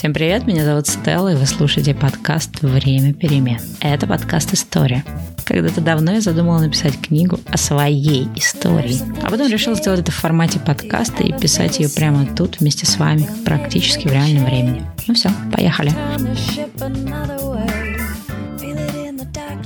Всем привет, меня зовут Стелла, и вы слушаете подкаст «Время перемен». Это подкаст «История». Когда-то давно я задумала написать книгу о своей истории, а потом решила сделать это в формате подкаста и писать ее прямо тут вместе с вами, практически в реальном времени. Ну все, поехали.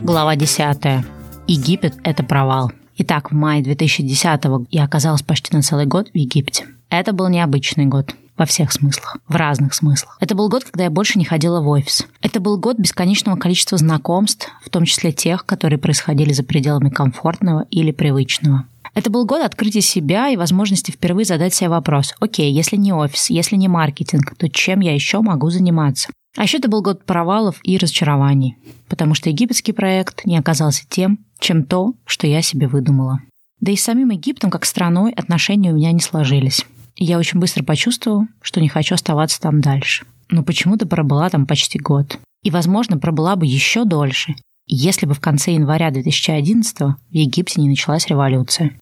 Глава 10. Египет – это провал. Итак, в мае 2010-го я оказалась почти на целый год в Египте. Это был необычный год во всех смыслах, в разных смыслах. Это был год, когда я больше не ходила в офис. Это был год бесконечного количества знакомств, в том числе тех, которые происходили за пределами комфортного или привычного. Это был год открытия себя и возможности впервые задать себе вопрос, окей, если не офис, если не маркетинг, то чем я еще могу заниматься? А еще это был год провалов и разочарований, потому что египетский проект не оказался тем, чем то, что я себе выдумала. Да и с самим Египтом как страной отношения у меня не сложились. Я очень быстро почувствовала, что не хочу оставаться там дальше. Но почему-то пробыла там почти год. И, возможно, пробыла бы еще дольше, если бы в конце января 2011 в Египте не началась революция.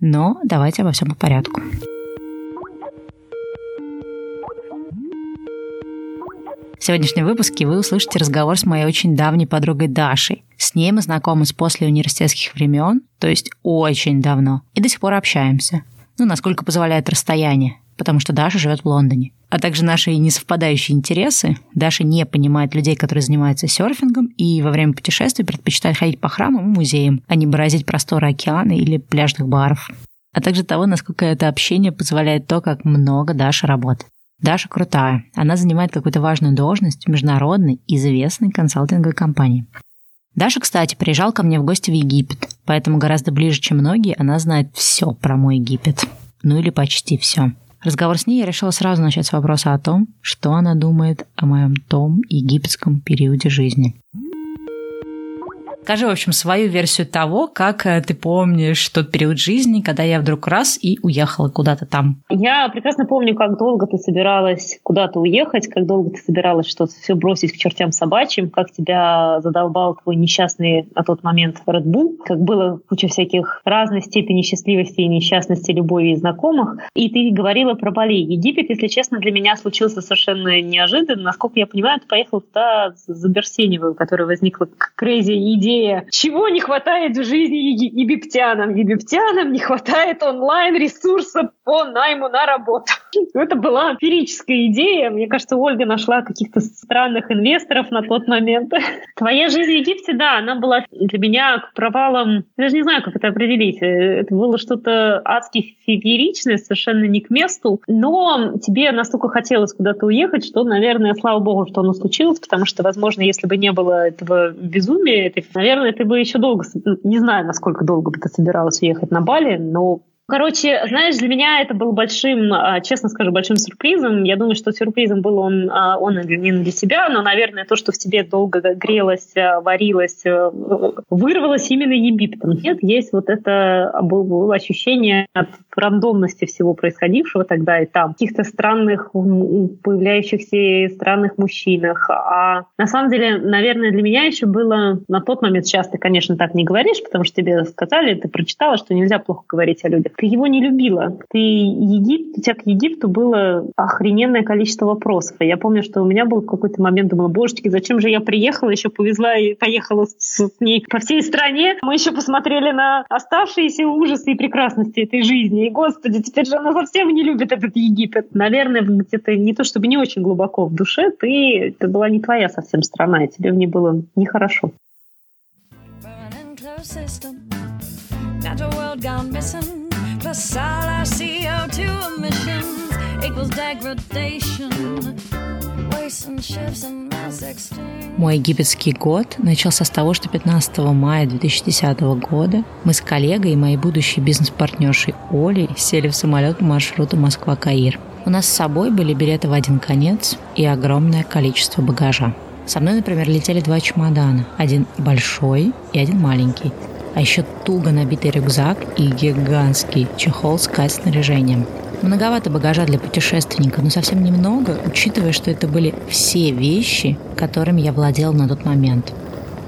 Но давайте обо всем по порядку. В сегодняшнем выпуске вы услышите разговор с моей очень давней подругой Дашей. С ней мы знакомы с после университетских времен, то есть очень давно, и до сих пор общаемся ну, насколько позволяет расстояние, потому что Даша живет в Лондоне. А также наши несовпадающие интересы. Даша не понимает людей, которые занимаются серфингом, и во время путешествий предпочитает ходить по храмам и музеям, а не бороздить просторы океана или пляжных баров. А также того, насколько это общение позволяет то, как много Даша работает. Даша крутая. Она занимает какую-то важную должность в международной, известной консалтинговой компании. Даша, кстати, приезжал ко мне в гости в Египет, поэтому гораздо ближе, чем многие, она знает все про мой Египет. Ну или почти все. Разговор с ней я решила сразу начать с вопроса о том, что она думает о моем том египетском периоде жизни. Скажи, в общем, свою версию того, как э, ты помнишь тот период жизни, когда я вдруг раз и уехала куда-то там. Я прекрасно помню, как долго ты собиралась куда-то уехать, как долго ты собиралась что-то все бросить к чертям собачьим, как тебя задолбал твой несчастный на тот момент Red Bull, как было куча всяких разной степени счастливости и несчастности любови и знакомых. И ты говорила про Бали. Египет, если честно, для меня случился совершенно неожиданно. Насколько я понимаю, ты поехал туда за Берсеневым, которая возникла крейзи идея идея, чего не хватает в жизни египтянам. Египтянам не хватает онлайн-ресурса по найму на работу. Это была эмпирическая идея. Мне кажется, Ольга нашла каких-то странных инвесторов на тот момент. Твоя жизнь в Египте, да, она была для меня провалом, я даже не знаю, как это определить. Это было что-то адски фееричное, совершенно не к месту. Но тебе настолько хотелось куда-то уехать, что, наверное, слава богу, что оно случилось, потому что, возможно, если бы не было этого безумия, этой Наверное, ты бы еще долго, не знаю, насколько долго бы ты собиралась уехать на Бали, но Короче, знаешь, для меня это был большим, а, честно скажу, большим сюрпризом. Я думаю, что сюрпризом был он, а, он не для тебя, но, наверное, то, что в тебе долго грелось, а, варилось, вырвалось именно Египтом. Нет, есть вот это было ощущение от рандомности всего происходившего тогда и там, каких-то странных, появляющихся странных мужчинах. А на самом деле, наверное, для меня еще было на тот момент, сейчас ты, конечно, так не говоришь, потому что тебе сказали, ты прочитала, что нельзя плохо говорить о людях ты его не любила. Ты Египт, у тебя к Египту было охрененное количество вопросов. Я помню, что у меня был какой-то момент, думала, божечки, зачем же я приехала, еще повезла и поехала с, с ней по всей стране. Мы еще посмотрели на оставшиеся ужасы и прекрасности этой жизни. И, господи, теперь же она совсем не любит этот Египет. Наверное, где-то не то чтобы не очень глубоко в душе, ты, это была не твоя совсем страна, и тебе в ней было нехорошо. Not world gone missing our CO2 emissions equals degradation. Мой египетский год начался с того, что 15 мая 2010 года мы с коллегой и моей будущей бизнес-партнершей Олей сели в самолет по маршруту Москва-Каир. У нас с собой были билеты в один конец и огромное количество багажа. Со мной, например, летели два чемодана. Один большой и один маленький а еще туго набитый рюкзак и гигантский чехол с кайт-снаряжением. Многовато багажа для путешественника, но совсем немного, учитывая, что это были все вещи, которыми я владела на тот момент.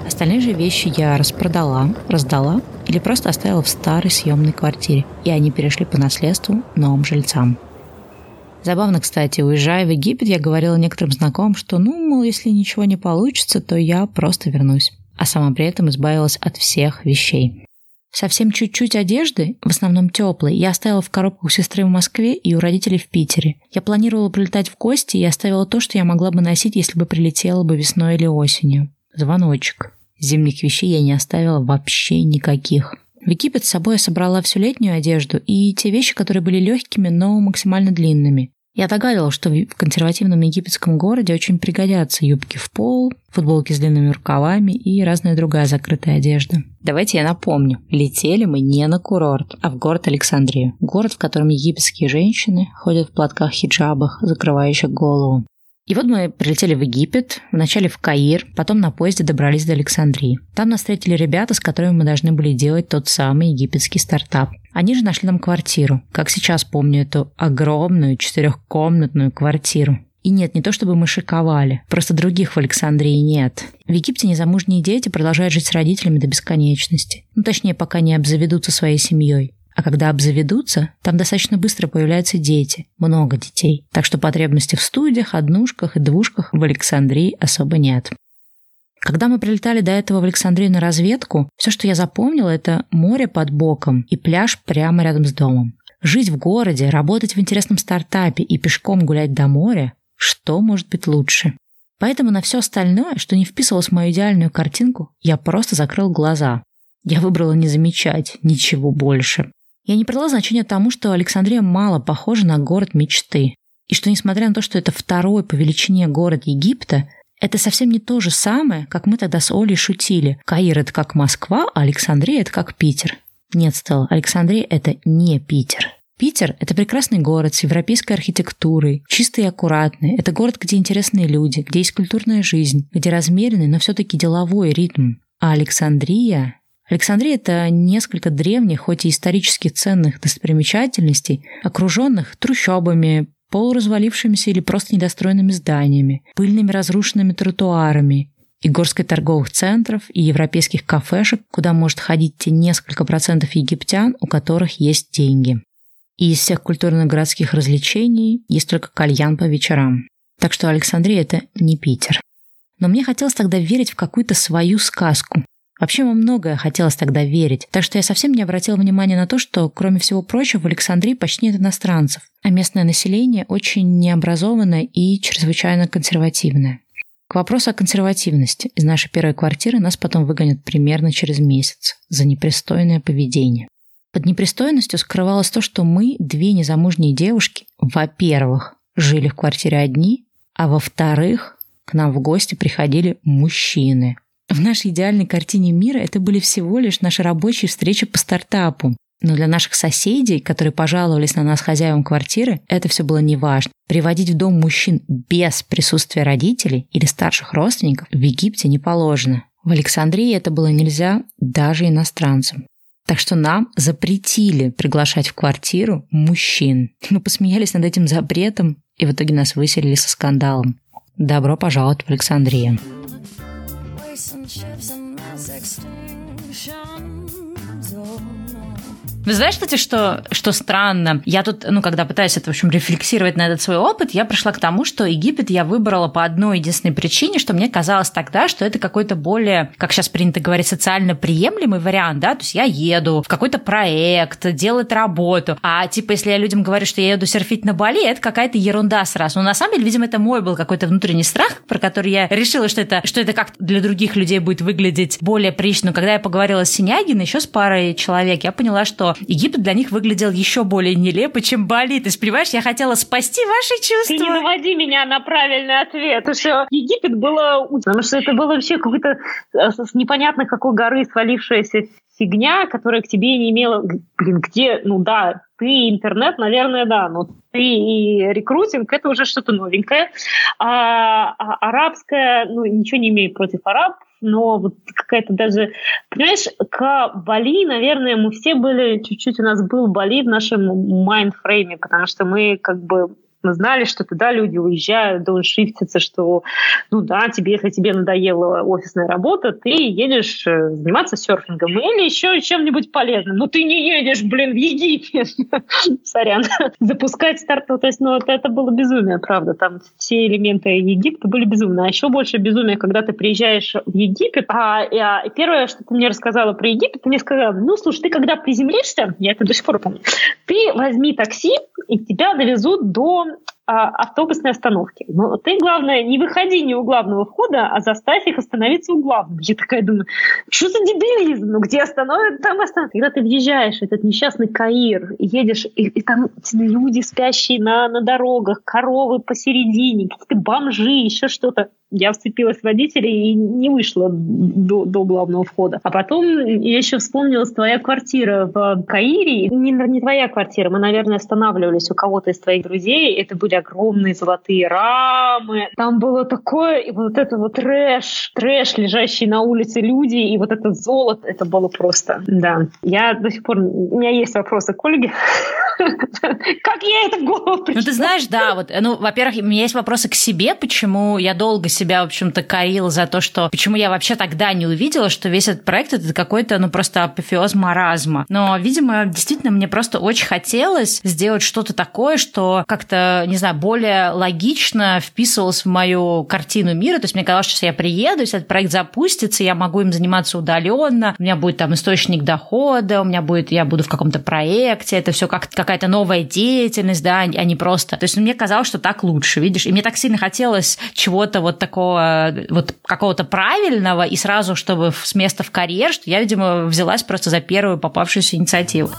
Остальные же вещи я распродала, раздала или просто оставила в старой съемной квартире, и они перешли по наследству новым жильцам. Забавно, кстати, уезжая в Египет, я говорила некоторым знакомым, что, ну, мол, если ничего не получится, то я просто вернусь. А сама при этом избавилась от всех вещей. Совсем чуть-чуть одежды, в основном теплой, я оставила в коробку у сестры в Москве и у родителей в Питере. Я планировала прилетать в гости и оставила то, что я могла бы носить, если бы прилетела бы весной или осенью. Звоночек. Зимних вещей я не оставила вообще никаких. В Египет с собой я собрала всю летнюю одежду и те вещи, которые были легкими, но максимально длинными. Я догадывалась, что в консервативном египетском городе очень пригодятся юбки в пол, футболки с длинными рукавами и разная другая закрытая одежда. Давайте я напомню. Летели мы не на курорт, а в город Александрию. Город, в котором египетские женщины ходят в платках-хиджабах, закрывающих голову. И вот мы прилетели в Египет, вначале в Каир, потом на поезде добрались до Александрии. Там нас встретили ребята, с которыми мы должны были делать тот самый египетский стартап. Они же нашли нам квартиру. Как сейчас помню эту огромную четырехкомнатную квартиру. И нет, не то чтобы мы шиковали, просто других в Александрии нет. В Египте незамужние дети продолжают жить с родителями до бесконечности. Ну, точнее, пока не обзаведутся своей семьей. А когда обзаведутся, там достаточно быстро появляются дети, много детей. Так что потребности в студиях, однушках и двушках в Александрии особо нет. Когда мы прилетали до этого в Александрию на разведку, все, что я запомнила, это море под боком и пляж прямо рядом с домом. Жить в городе, работать в интересном стартапе и пешком гулять до моря – что может быть лучше? Поэтому на все остальное, что не вписывалось в мою идеальную картинку, я просто закрыл глаза. Я выбрала не замечать ничего больше. Я не придала значения тому, что Александрия мало похожа на город мечты, и что, несмотря на то, что это второй по величине город Египта, это совсем не то же самое, как мы тогда с Олей шутили. Каир – это как Москва, а Александрия – это как Питер. Нет, Стелла, Александрия – это не Питер. Питер – это прекрасный город с европейской архитектурой, чистый и аккуратный. Это город, где интересные люди, где есть культурная жизнь, где размеренный, но все-таки деловой ритм. А Александрия Александрия – это несколько древних, хоть и исторически ценных достопримечательностей, окруженных трущобами, полуразвалившимися или просто недостроенными зданиями, пыльными разрушенными тротуарами, и горской торговых центров, и европейских кафешек, куда может ходить те несколько процентов египтян, у которых есть деньги. И из всех культурно-городских развлечений есть только кальян по вечерам. Так что Александрия – это не Питер. Но мне хотелось тогда верить в какую-то свою сказку, Вообще, во многое хотелось тогда верить, так что я совсем не обратила внимания на то, что, кроме всего прочего, в Александрии почти нет иностранцев, а местное население очень необразованное и чрезвычайно консервативное. К вопросу о консервативности. Из нашей первой квартиры нас потом выгонят примерно через месяц за непристойное поведение. Под непристойностью скрывалось то, что мы, две незамужние девушки, во-первых, жили в квартире одни, а во-вторых, к нам в гости приходили мужчины, в нашей идеальной картине мира это были всего лишь наши рабочие встречи по стартапу. Но для наших соседей, которые пожаловались на нас хозяевам квартиры, это все было неважно. Приводить в дом мужчин без присутствия родителей или старших родственников в Египте не положено. В Александрии это было нельзя даже иностранцам. Так что нам запретили приглашать в квартиру мужчин. Мы посмеялись над этим запретом, и в итоге нас выселили со скандалом. Добро пожаловать в Александрию. Relationships and mass extinction. Вы знаешь, кстати, что, что странно? Я тут, ну, когда пытаюсь это, в общем, рефлексировать на этот свой опыт, я пришла к тому, что Египет я выбрала по одной единственной причине, что мне казалось тогда, что это какой-то более, как сейчас принято говорить, социально приемлемый вариант, да, то есть я еду в какой-то проект, делать работу, а типа, если я людям говорю, что я еду серфить на Бали, это какая-то ерунда сразу. Но на самом деле, видимо, это мой был какой-то внутренний страх, про который я решила, что это, что это как для других людей будет выглядеть более прилично. Но когда я поговорила с Синягиной, еще с парой человек, я поняла, что Египет для них выглядел еще более нелепо, чем Бали. Есть, понимаешь, я хотела спасти ваши чувства. Ты не наводи меня на правильный ответ. Что Египет было... Потому что это было вообще какой-то э, с непонятно какой горы свалившаяся фигня, которая к тебе не имела... Блин, где... Ну да, ты интернет, наверное, да, но ты и рекрутинг — это уже что-то новенькое. А, а арабское, ну, ничего не имею против арабов, но вот какая-то даже... Понимаешь, к Бали, наверное, мы все были... Чуть-чуть у нас был Бали в нашем mindframe е, потому что мы как бы Мы знали, что туда люди уезжают, дауншифтятся, что, ну да, тебе, если тебе надоела офисная работа, ты едешь э, заниматься серфингом или еще чем-нибудь полезным. Но ты не едешь, блин, в Египет. Сорян. Запускать старт, то есть, ну, это, это было безумие, правда. Там все элементы Египта были безумные. А еще больше безумие, когда ты приезжаешь в Египет. А, а первое, что ты мне рассказала про Египет, ты мне сказала, ну, слушай, ты когда приземлишься, я это до сих пор помню, ты возьми такси, и тебя довезут до а, автобусной остановки. Но ты, главное, не выходи не у главного входа, а заставь их остановиться у главного. Я такая думаю, что за дебилизм? Ну где остановят, там остановят. Когда ты въезжаешь этот несчастный Каир, и едешь, и, и там люди спящие на, на дорогах, коровы посередине, какие-то бомжи, еще что-то я вцепилась в водителя и не вышла до, до главного входа. А потом я еще вспомнилась твоя квартира в Каире. Не, не твоя квартира, мы, наверное, останавливались у кого-то из твоих друзей. Это были огромные золотые рамы. Там было такое, и вот это вот трэш, трэш, лежащий на улице люди, и вот это золото, это было просто, да. Я до сих пор, у меня есть вопросы к Ольге. Как я это в голову Ну, ты знаешь, да, вот, ну, во-первых, у меня есть вопросы к себе, почему я долго себя, в общем-то, корила за то, что почему я вообще тогда не увидела, что весь этот проект это какой-то, ну, просто апофеоз маразма. Но, видимо, действительно, мне просто очень хотелось сделать что-то такое, что как-то, не знаю, более логично вписывалось в мою картину мира. То есть мне казалось, что я приеду, если этот проект запустится, я могу им заниматься удаленно, у меня будет там источник дохода, у меня будет, я буду в каком-то проекте, это все как какая-то новая деятельность, да, а не просто. То есть мне казалось, что так лучше, видишь, и мне так сильно хотелось чего-то вот такого такого вот какого-то правильного и сразу, чтобы с места в карьер, что я, видимо, взялась просто за первую попавшуюся инициативу.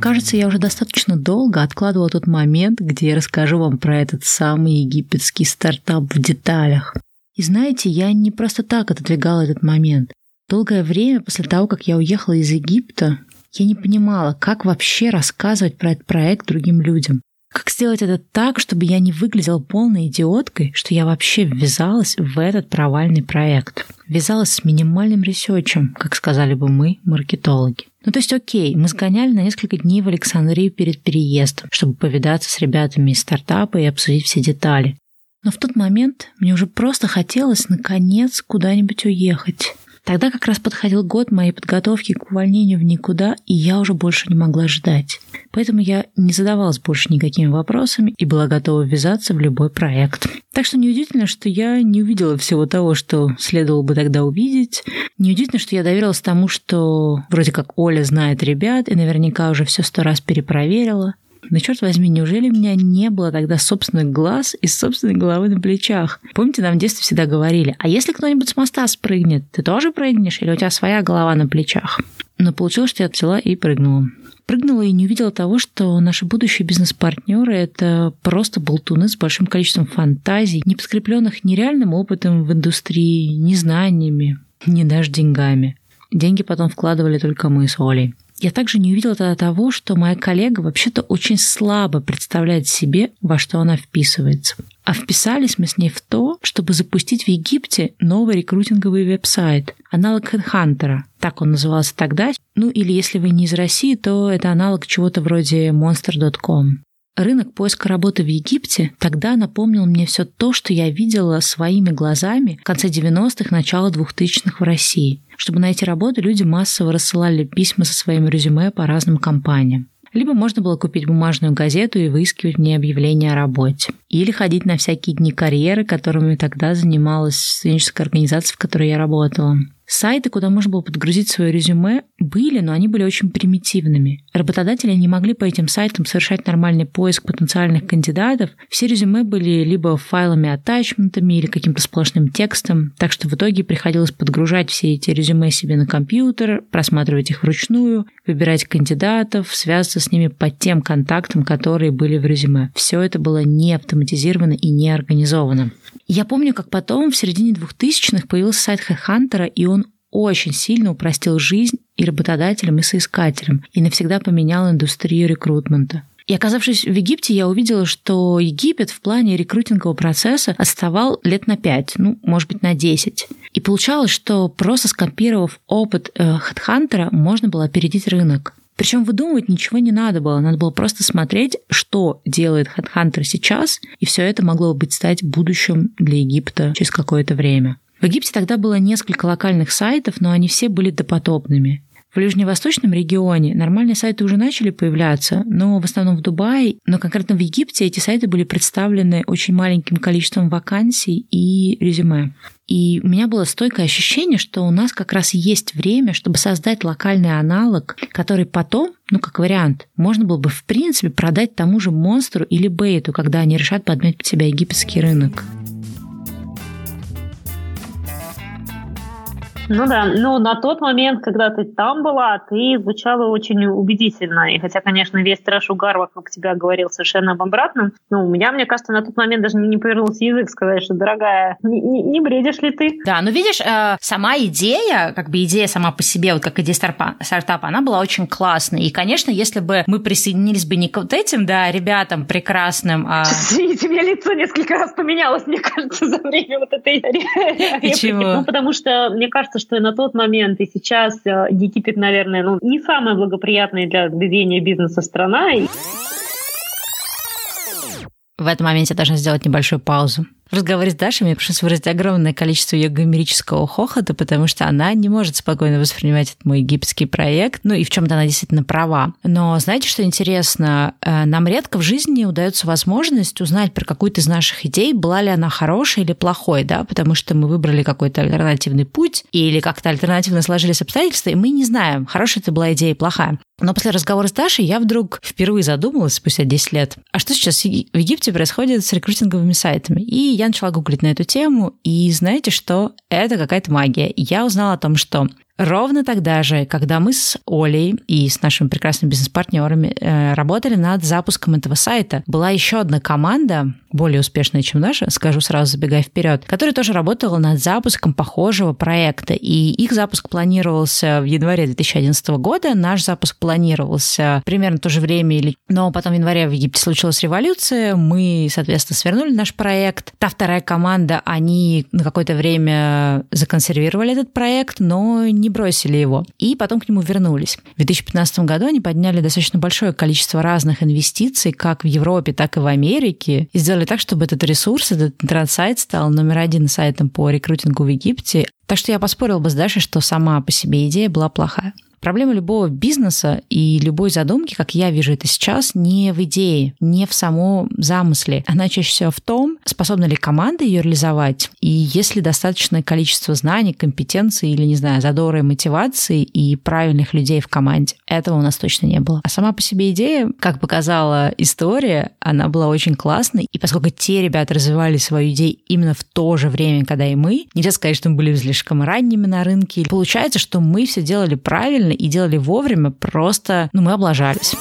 Кажется, я уже достаточно долго откладывала тот момент, где я расскажу вам про этот самый египетский стартап в деталях. И знаете, я не просто так отодвигала этот момент. Долгое время после того, как я уехала из Египта, я не понимала, как вообще рассказывать про этот проект другим людям. Как сделать это так, чтобы я не выглядела полной идиоткой, что я вообще ввязалась в этот провальный проект. Ввязалась с минимальным ресерчем, как сказали бы мы, маркетологи. Ну то есть окей, мы сгоняли на несколько дней в Александрию перед переездом, чтобы повидаться с ребятами из стартапа и обсудить все детали. Но в тот момент мне уже просто хотелось наконец куда-нибудь уехать. Тогда как раз подходил год моей подготовки к увольнению в никуда, и я уже больше не могла ждать. Поэтому я не задавалась больше никакими вопросами и была готова ввязаться в любой проект. Так что неудивительно, что я не увидела всего того, что следовало бы тогда увидеть. Неудивительно, что я доверилась тому, что вроде как Оля знает ребят и наверняка уже все сто раз перепроверила. Но черт возьми, неужели у меня не было тогда собственных глаз и собственной головы на плечах? Помните, нам в детстве всегда говорили, а если кто-нибудь с моста спрыгнет, ты тоже прыгнешь или у тебя своя голова на плечах? Но получилось, что я взяла и прыгнула. Прыгнула и не увидела того, что наши будущие бизнес-партнеры – это просто болтуны с большим количеством фантазий, не подкрепленных ни реальным опытом в индустрии, ни знаниями, ни даже деньгами. Деньги потом вкладывали только мы с Олей. Я также не увидела тогда того, что моя коллега вообще-то очень слабо представляет себе, во что она вписывается. А вписались мы с ней в то, чтобы запустить в Египте новый рекрутинговый веб-сайт, аналог HeadHunter, так он назывался тогда. Ну или если вы не из России, то это аналог чего-то вроде monster.com. Рынок поиска работы в Египте тогда напомнил мне все то, что я видела своими глазами в конце 90-х, начало 2000-х в России. Чтобы найти работу, люди массово рассылали письма со своим резюме по разным компаниям. Либо можно было купить бумажную газету и выискивать в объявления о работе. Или ходить на всякие дни карьеры, которыми тогда занималась студенческая организация, в которой я работала. Сайты, куда можно было подгрузить свое резюме, были, но они были очень примитивными. Работодатели не могли по этим сайтам совершать нормальный поиск потенциальных кандидатов. Все резюме были либо файлами, атачментами или каким-то сплошным текстом, так что в итоге приходилось подгружать все эти резюме себе на компьютер, просматривать их вручную, выбирать кандидатов, связываться с ними по тем контактам, которые были в резюме. Все это было не автоматизировано и не организовано. Я помню, как потом, в середине 2000-х, появился сайт HeadHunter, и он очень сильно упростил жизнь и работодателям, и соискателям, и навсегда поменял индустрию рекрутмента. И оказавшись в Египте, я увидела, что Египет в плане рекрутингового процесса отставал лет на 5, ну, может быть, на 10. И получалось, что просто скопировав опыт э, можно было опередить рынок. Причем выдумывать ничего не надо было, надо было просто смотреть, что делает HeadHunter сейчас, и все это могло быть стать будущим для Египта через какое-то время. В Египте тогда было несколько локальных сайтов, но они все были допотопными. В ближневосточном регионе нормальные сайты уже начали появляться, но в основном в Дубае, но конкретно в Египте эти сайты были представлены очень маленьким количеством вакансий и резюме. И у меня было стойкое ощущение, что у нас как раз есть время, чтобы создать локальный аналог, который потом, ну как вариант, можно было бы в принципе продать тому же монстру или бейту, когда они решат подмять под себя египетский рынок. Ну да, ну на тот момент, когда ты там была, ты звучала очень убедительно. И хотя, конечно, весь трэш угар вокруг тебя говорил совершенно об обратном, но у меня, мне кажется, на тот момент даже не повернулся язык сказать, что, дорогая, не, не, не бредишь ли ты? Да, ну видишь, э, сама идея, как бы идея сама по себе, вот как идея стартапа, она была очень классной. И, конечно, если бы мы присоединились бы не к вот этим, да, ребятам прекрасным, а... Извините, у меня лицо несколько раз поменялось, мне кажется, за время вот этой И чего? Ну, потому что, мне кажется, что и на тот момент, и сейчас э, Египет, наверное, ну, не самая благоприятная для ведения бизнеса страна. В этом моменте я должна сделать небольшую паузу. В разговоре с Дашей мне пришлось выразить огромное количество ее гомерического хохота, потому что она не может спокойно воспринимать этот мой египетский проект. Ну и в чем-то она действительно права. Но знаете, что интересно? Э, нам редко в жизни удается возможность узнать про какую-то из наших идей, была ли она хорошей или плохой, да, потому что мы выбрали какой-то альтернативный путь или как-то альтернативно сложились обстоятельства, и мы не знаем, хорошая это была идея или плохая. Но после разговора с Дашей я вдруг впервые задумалась спустя 10 лет, а что сейчас в Египте происходит с рекрутинговыми сайтами? И я начала гуглить на эту тему, и знаете что? Это какая-то магия. Я узнала о том, что Ровно тогда же, когда мы с Олей и с нашими прекрасными бизнес-партнерами э, работали над запуском этого сайта, была еще одна команда, более успешная, чем наша, скажу сразу, забегая вперед, которая тоже работала над запуском похожего проекта. И их запуск планировался в январе 2011 года, наш запуск планировался примерно в то же время, или... но потом в январе в Египте случилась революция, мы, соответственно, свернули наш проект. Та вторая команда, они на какое-то время законсервировали этот проект, но не бросили его. И потом к нему вернулись. В 2015 году они подняли достаточно большое количество разных инвестиций, как в Европе, так и в Америке, и сделали так, чтобы этот ресурс, этот интернет-сайт стал номер один сайтом по рекрутингу в Египте. Так что я поспорил бы с Дашей, что сама по себе идея была плохая. Проблема любого бизнеса и любой задумки, как я вижу это сейчас, не в идее, не в самом замысле. Она чаще всего в том, способна ли команда ее реализовать, и есть ли достаточное количество знаний, компетенций или, не знаю, задора мотивации и правильных людей в команде. Этого у нас точно не было. А сама по себе идея, как показала история, она была очень классной. И поскольку те ребята развивали свою идею именно в то же время, когда и мы, нельзя сказать, что мы были слишком ранними на рынке. Получается, что мы все делали правильно, и делали вовремя, просто ну, мы облажались.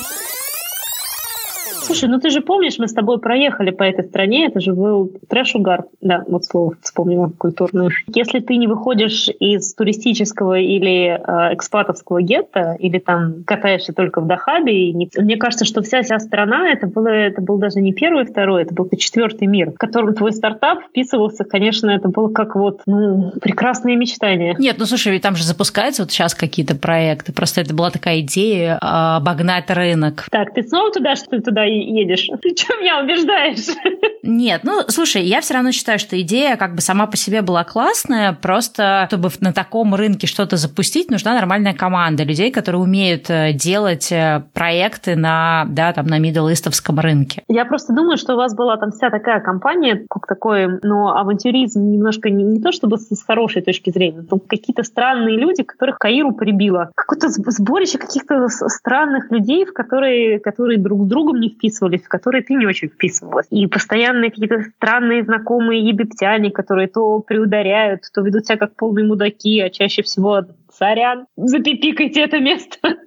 Слушай, ну ты же помнишь, мы с тобой проехали по этой стране, это же был трэш-угар. Да, вот слово вспомнила культурное. Если ты не выходишь из туристического или э, экспатовского гетто, или там катаешься только в Дахабе, и не... мне кажется, что вся вся страна, это, было, это был даже не первый, второй, это был четвертый мир, в котором твой стартап вписывался, конечно, это было как вот, ну, прекрасные мечтания. Нет, ну слушай, ведь там же запускаются вот сейчас какие-то проекты, просто это была такая идея э, обогнать рынок. Так, ты снова туда, что ты туда едешь. Ты что меня убеждаешь? Нет, ну, слушай, я все равно считаю, что идея как бы сама по себе была классная, просто чтобы на таком рынке что-то запустить, нужна нормальная команда людей, которые умеют э, делать э, проекты на, да, там, на мидл-истовском рынке. Я просто думаю, что у вас была там вся такая компания, как такой, ну, авантюризм немножко не, не то чтобы с хорошей точки зрения, но какие-то странные люди, которых Каиру прибило. Какое-то сборище каких-то странных людей, в которые, которые друг с другом не вписывались, в которые ты не очень вписывалась. И постоянные какие-то странные знакомые египтяне, которые то приударяют, то ведут себя как полные мудаки, а чаще всего сорян, запипикайте это место.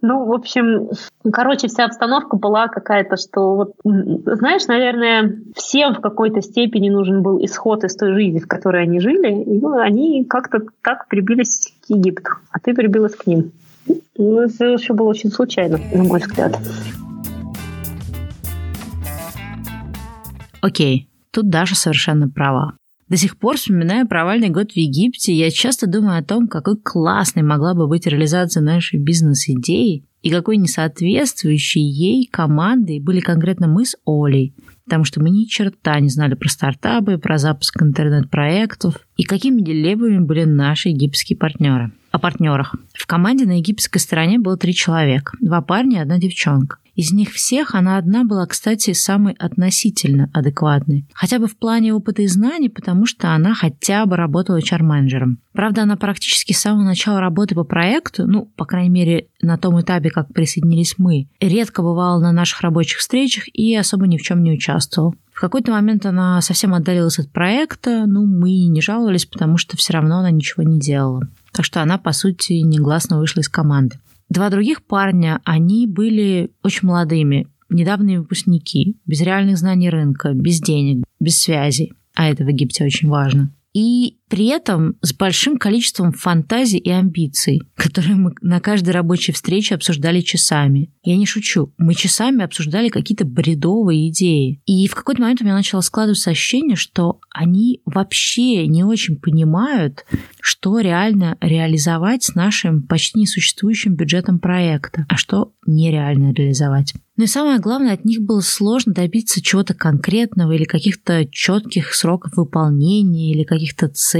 Ну, в общем, короче, вся обстановка была какая-то, что вот, знаешь, наверное, всем в какой-то степени нужен был исход из той жизни, в которой они жили, и ну, они как-то так прибились к Египту, а ты прибилась к ним. Ну, это еще было очень случайно, на мой взгляд. Окей, тут Даша совершенно права. До сих пор, вспоминая провальный год в Египте, я часто думаю о том, какой классной могла бы быть реализация нашей бизнес-идеи и какой несоответствующей ей командой были конкретно мы с Олей, потому что мы ни черта не знали про стартапы, про запуск интернет-проектов и какими дилеммами были наши египетские партнеры. О партнерах. В команде на египетской стороне было три человека. Два парня и одна девчонка. Из них всех она одна была, кстати, самой относительно адекватной. Хотя бы в плане опыта и знаний, потому что она хотя бы работала HR-менеджером. Правда, она практически с самого начала работы по проекту, ну, по крайней мере, на том этапе, как присоединились мы, редко бывала на наших рабочих встречах и особо ни в чем не участвовала. В какой-то момент она совсем отдалилась от проекта, ну, мы не жаловались, потому что все равно она ничего не делала. Так что она, по сути, негласно вышла из команды. Два других парня, они были очень молодыми, недавние выпускники, без реальных знаний рынка, без денег, без связей. А это в Египте очень важно и при этом с большим количеством фантазий и амбиций, которые мы на каждой рабочей встрече обсуждали часами. Я не шучу, мы часами обсуждали какие-то бредовые идеи. И в какой-то момент у меня начало складываться ощущение, что они вообще не очень понимают, что реально реализовать с нашим почти несуществующим бюджетом проекта, а что нереально реализовать. Ну и самое главное, от них было сложно добиться чего-то конкретного или каких-то четких сроков выполнения или каких-то целей.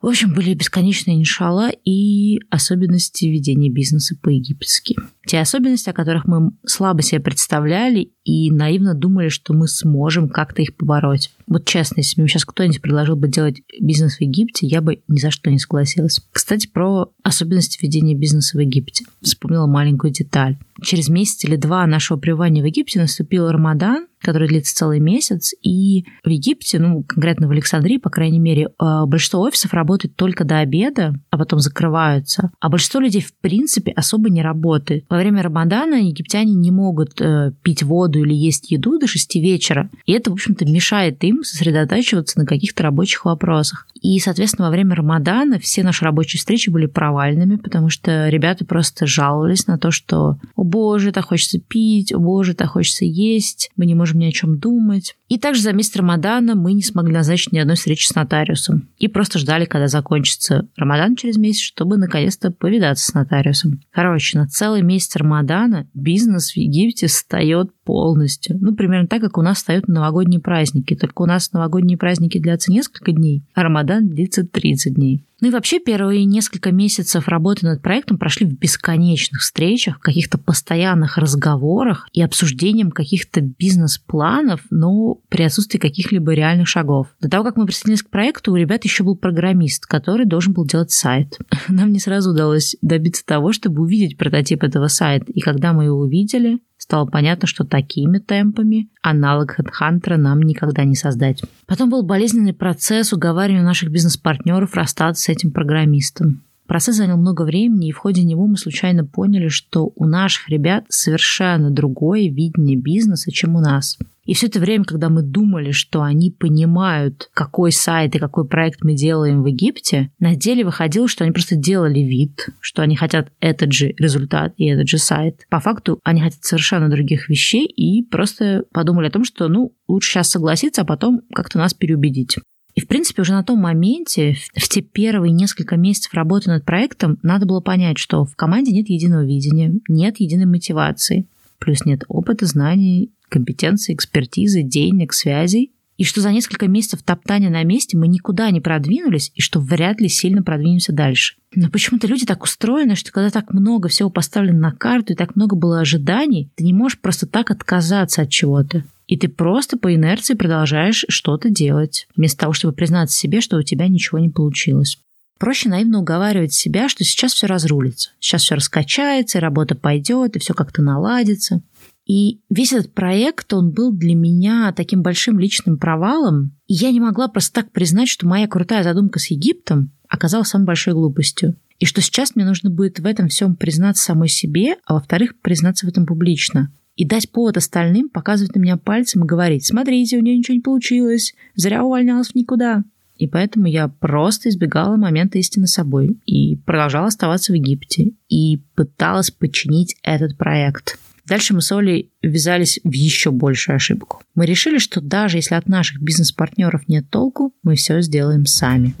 В общем, были бесконечные иншалла и особенности ведения бизнеса по-египетски. Те особенности, о которых мы слабо себе представляли и наивно думали, что мы сможем как-то их побороть. Вот честно, если бы сейчас кто-нибудь предложил бы делать бизнес в Египте, я бы ни за что не согласилась. Кстати, про особенности ведения бизнеса в Египте. Вспомнила маленькую деталь. Через месяц или два нашего пребывания в Египте наступил Рамадан, который длится целый месяц. И в Египте, ну, конкретно в Александрии, по крайней мере, э, большинство офисов работает только до обеда, а потом закрываются. А большинство людей, в принципе, особо не работает. Во время Рамадана египтяне не могут э, пить воду или есть еду до 6 вечера. И это, в общем-то, мешает им сосредотачиваться на каких-то рабочих вопросах. И, соответственно, во время Рамадана все наши рабочие встречи были провальными, потому что ребята просто жаловались на то, что «О боже, так хочется пить, о боже, так хочется есть, мы не можем ни о чем думать». И также за месяц Рамадана мы не смогли назначить ни одной встречи с нотариусом. И просто ждали, когда закончится Рамадан через месяц, чтобы наконец-то повидаться с нотариусом. Короче, на целый месяц Рамадана бизнес в Египте встает полностью. Ну, примерно так, как у нас встают новогодние праздники. Только у нас новогодние праздники длятся несколько дней, а Рамадан длится 30 дней. Ну и вообще первые несколько месяцев работы над проектом прошли в бесконечных встречах, каких-то постоянных разговорах и обсуждением каких-то бизнес-планов, но при отсутствии каких-либо реальных шагов. До того, как мы присоединились к проекту, у ребят еще был программист, который должен был делать сайт. Нам не сразу удалось добиться того, чтобы увидеть прототип этого сайта. И когда мы его увидели, стало понятно, что такими темпами аналог HeadHunter нам никогда не создать. Потом был болезненный процесс уговаривания наших бизнес-партнеров расстаться с этим программистом. Процесс занял много времени, и в ходе него мы случайно поняли, что у наших ребят совершенно другое видение бизнеса, чем у нас. И все это время, когда мы думали, что они понимают, какой сайт и какой проект мы делаем в Египте, на деле выходило, что они просто делали вид, что они хотят этот же результат и этот же сайт. По факту они хотят совершенно других вещей и просто подумали о том, что ну лучше сейчас согласиться, а потом как-то нас переубедить. И, в принципе, уже на том моменте, в те первые несколько месяцев работы над проектом, надо было понять, что в команде нет единого видения, нет единой мотивации, плюс нет опыта, знаний, компетенции, экспертизы, денег, связей, и что за несколько месяцев топтания на месте мы никуда не продвинулись, и что вряд ли сильно продвинемся дальше. Но почему-то люди так устроены, что когда так много всего поставлено на карту и так много было ожиданий, ты не можешь просто так отказаться от чего-то. И ты просто по инерции продолжаешь что-то делать, вместо того, чтобы признаться себе, что у тебя ничего не получилось. Проще наивно уговаривать себя, что сейчас все разрулится, сейчас все раскачается, работа пойдет, и все как-то наладится. И весь этот проект, он был для меня таким большим личным провалом. И я не могла просто так признать, что моя крутая задумка с Египтом оказалась самой большой глупостью. И что сейчас мне нужно будет в этом всем признаться самой себе, а во-вторых, признаться в этом публично и дать повод остальным показывать на меня пальцем и говорить, смотрите, у нее ничего не получилось, зря увольнялась в никуда. И поэтому я просто избегала момента истины собой и продолжала оставаться в Египте и пыталась подчинить этот проект. Дальше мы с Олей ввязались в еще большую ошибку. Мы решили, что даже если от наших бизнес-партнеров нет толку, мы все сделаем сами.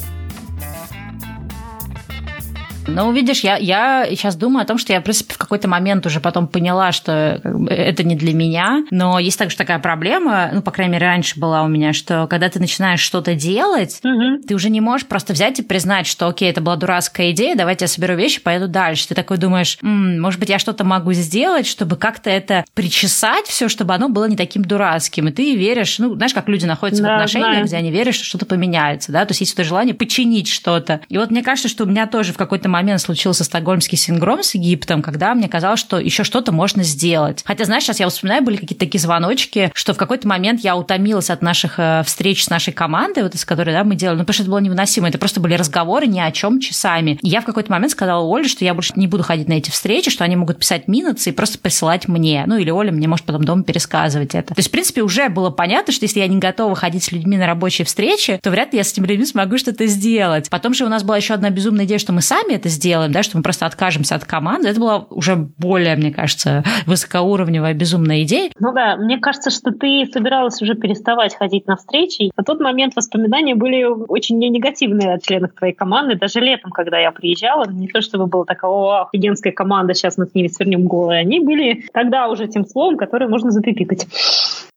Ну, видишь, я, я сейчас думаю о том, что я, в принципе, в какой-то момент уже потом поняла, что это не для меня. Но есть также такая проблема, ну, по крайней мере, раньше была у меня, что когда ты начинаешь что-то делать, угу. ты уже не можешь просто взять и признать, что, окей, это была дурацкая идея, давайте я соберу вещи, поеду дальше. Ты такой думаешь, М, может быть, я что-то могу сделать, чтобы как-то это причесать все, чтобы оно было не таким дурацким. И ты веришь, ну, знаешь, как люди находятся да, в отношениях, знаю. где они верят, что что-то поменяется, да, то есть есть это желание починить что-то. И вот мне кажется, что у меня тоже в какой-то момент момент случился стокгольмский синдром с Египтом, когда мне казалось, что еще что-то можно сделать. Хотя, знаешь, сейчас я вспоминаю, были какие-то такие звоночки, что в какой-то момент я утомилась от наших э, встреч с нашей командой, вот из которой да, мы делали, ну, потому что это было невыносимо. Это просто были разговоры ни о чем часами. И я в какой-то момент сказала Оле, что я больше не буду ходить на эти встречи, что они могут писать минусы и просто присылать мне. Ну, или Оля мне может потом дома пересказывать это. То есть, в принципе, уже было понятно, что если я не готова ходить с людьми на рабочие встречи, то вряд ли я с этими людьми смогу что-то сделать. Потом же у нас была еще одна безумная идея, что мы сами это сделаем, да, что мы просто откажемся от команды. Это была уже более, мне кажется, высокоуровневая безумная идея. Ну да, мне кажется, что ты собиралась уже переставать ходить на встречи. На тот момент воспоминания были очень негативные от членов твоей команды. Даже летом, когда я приезжала, не то чтобы было такая, о, офигенская команда, сейчас мы с ними свернем головы. Они были тогда уже тем словом, которое можно запипикать.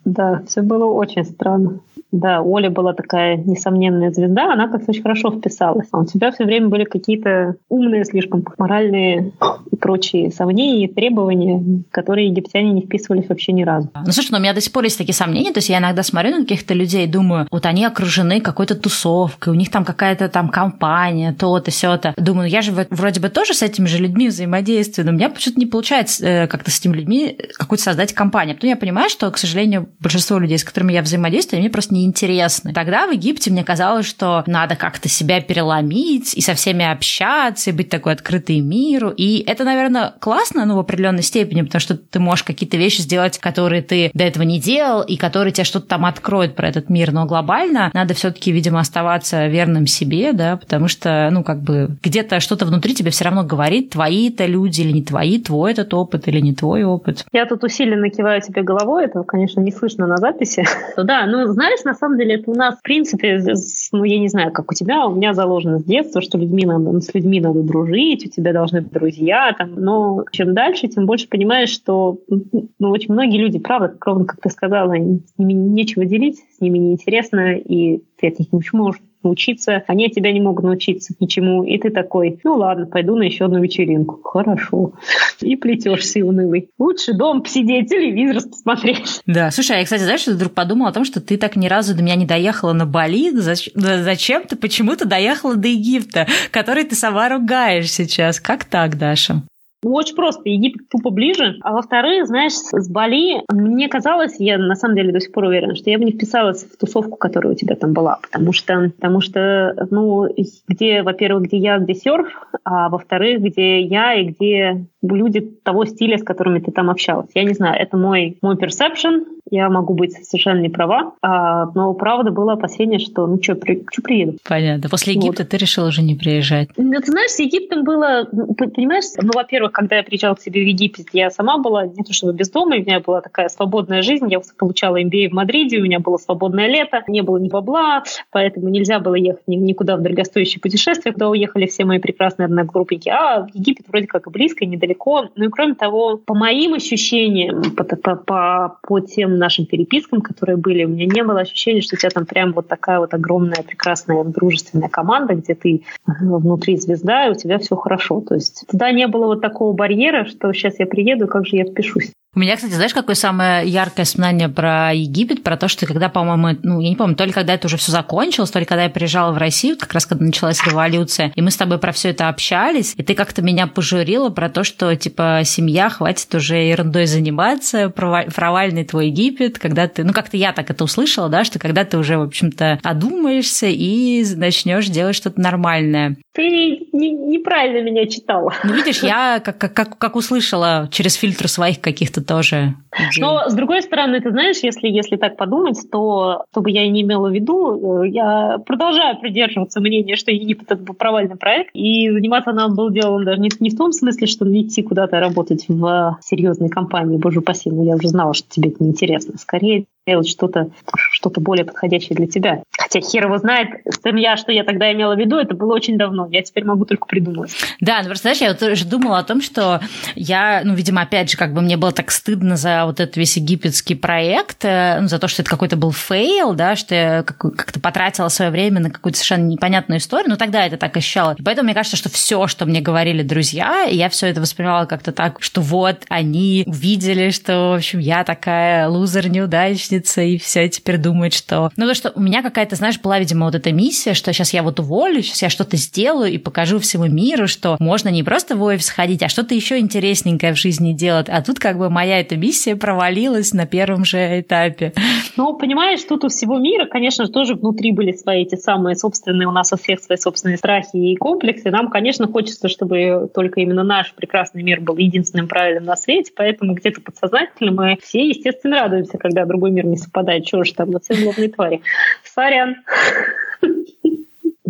Да, все было очень странно. Да, Оля была такая несомненная звезда, она как-то очень хорошо вписалась. А у тебя все время были какие-то умные, слишком моральные и прочие сомнения и требования, которые египтяне не вписывались вообще ни разу. Ну, слушай, ну, у меня до сих пор есть такие сомнения, то есть я иногда смотрю на каких-то людей и думаю, вот они окружены какой-то тусовкой, у них там какая-то там компания, то-то, сё-то. Думаю, ну, я же вроде бы тоже с этими же людьми взаимодействую, но у меня почему-то не получается э, как-то с этими людьми какую-то создать компанию. Потом я понимаю, что, к сожалению, большинство людей, с которыми я взаимодействую, они мне просто неинтересны. Тогда в Египте мне казалось, что надо как-то себя переломить и со всеми общаться, и быть такой открытой миру. И это, наверное, классно, ну, в определенной степени, потому что ты можешь какие-то вещи сделать, которые ты до этого не делал, и которые тебе что-то там откроют про этот мир. Но глобально надо все-таки, видимо, оставаться верным себе, да, потому что, ну, как бы где-то что-то внутри тебе все равно говорит, твои это люди или не твои, твой этот опыт или не твой опыт. Я тут усиленно киваю тебе головой, этого, конечно, не слышно на записи. да, ну, знаешь, на самом деле это у нас, в принципе, ну, я не знаю, как у тебя, у меня заложено с детства, что людьми надо, с людьми надо дружить, у тебя должны быть друзья, там, но чем дальше, тем больше понимаешь, что ну, очень многие люди, правда, ровно как ты сказала, с ними нечего делить, с ними неинтересно, и ты от них ничего можешь научиться, они от тебя не могут научиться ничему, и ты такой, ну ладно, пойду на еще одну вечеринку. Хорошо. И плетешься унылый. Лучше дом посидеть, телевизор посмотреть. Да, слушай, а я, кстати, знаешь, вдруг подумала о том, что ты так ни разу до меня не доехала на Бали, зачем ты почему-то доехала до Египта, который ты сама ругаешь сейчас. Как так, Даша? Ну, очень просто. Египет тупо ближе. А во-вторых, знаешь, с Бали, мне казалось, я на самом деле до сих пор уверена, что я бы не вписалась в тусовку, которая у тебя там была. Потому что, потому что ну, где, во-первых, где я, где серф, а во-вторых, где я и где люди того стиля, с которыми ты там общалась. Я не знаю, это мой, мой perception, я могу быть совершенно не права, а, но правда было опасение, что ну что, при, что приеду. Понятно. После Египта вот. ты решил уже не приезжать. Ну, ты знаешь, с Египтом было, ну, понимаешь, ну, во-первых, когда я приезжала к себе в Египет, я сама была не то чтобы без дома, у меня была такая свободная жизнь, я получала MBA в Мадриде, у меня было свободное лето, не было ни бабла, поэтому нельзя было ехать никуда в дорогостоящее путешествие, куда уехали все мои прекрасные одногруппники, а в Египет вроде как и близко, и недалеко. Ну и кроме того, по моим ощущениям, по, по, по, по тем нашим перепискам, которые были, у меня не было ощущения, что у тебя там прям вот такая вот огромная, прекрасная, дружественная команда, где ты внутри звезда, и у тебя все хорошо. То есть туда не было вот такого барьера, что сейчас я приеду, как же я впишусь. У меня, кстати, знаешь, какое самое яркое воспоминание про Египет, про то, что когда, по-моему, ну, я не помню, то ли когда это уже все закончилось, то ли когда я приезжала в Россию, как раз когда началась революция, и мы с тобой про все это общались, и ты как-то меня пожурила про то, что, типа, семья, хватит уже ерундой заниматься, провальный твой Египет, когда ты, ну, как-то я так это услышала, да, что когда ты уже, в общем-то, одумаешься и начнешь делать что-то нормальное. Ты не, неправильно меня читала. Ну, видишь, я как, как, как услышала через фильтр своих каких-то кажется, тоже. Но, с другой стороны, ты знаешь, если, если так подумать, то, что бы я и не имела в виду, э, я продолжаю придерживаться мнения, что Египет — это был провальный проект, и заниматься нам был делом даже не, не в том смысле, что идти куда-то работать в серьезной компании, боже упаси, но я уже знала, что тебе это неинтересно. Скорее, делать что-то что более подходящее для тебя. Хотя хер его знает, с тем я, что я тогда имела в виду, это было очень давно. Я теперь могу только придумать. Да, ну просто, знаешь, я вот уже думала о том, что я, ну, видимо, опять же, как бы мне было так стыдно за вот этот весь египетский проект, э, ну, за то, что это какой-то был фейл, да, что я как-то потратила свое время на какую-то совершенно непонятную историю, но тогда это так ощущала. Поэтому мне кажется, что все, что мне говорили друзья, я все это воспринимала как-то так, что вот они увидели, что, в общем, я такая лузер, неудачница, и все теперь думают, что... Ну, то, что у меня какая-то, знаешь, была, видимо, вот эта миссия, что сейчас я вот уволю, сейчас я что-то сделаю и покажу всему миру, что можно не просто в офис ходить, а что-то еще интересненькое в жизни делать. А тут как бы моя эта миссия провалилась на первом же этапе. Ну, понимаешь, тут у всего мира, конечно же, тоже внутри были свои эти самые собственные, у нас у всех свои собственные страхи и комплексы. Нам, конечно, хочется, чтобы только именно наш прекрасный мир был единственным правильным на свете, поэтому где-то подсознательно мы все, естественно, радуемся, когда другой мир не совпадает. Чего же там, на злобные твари. Сорян.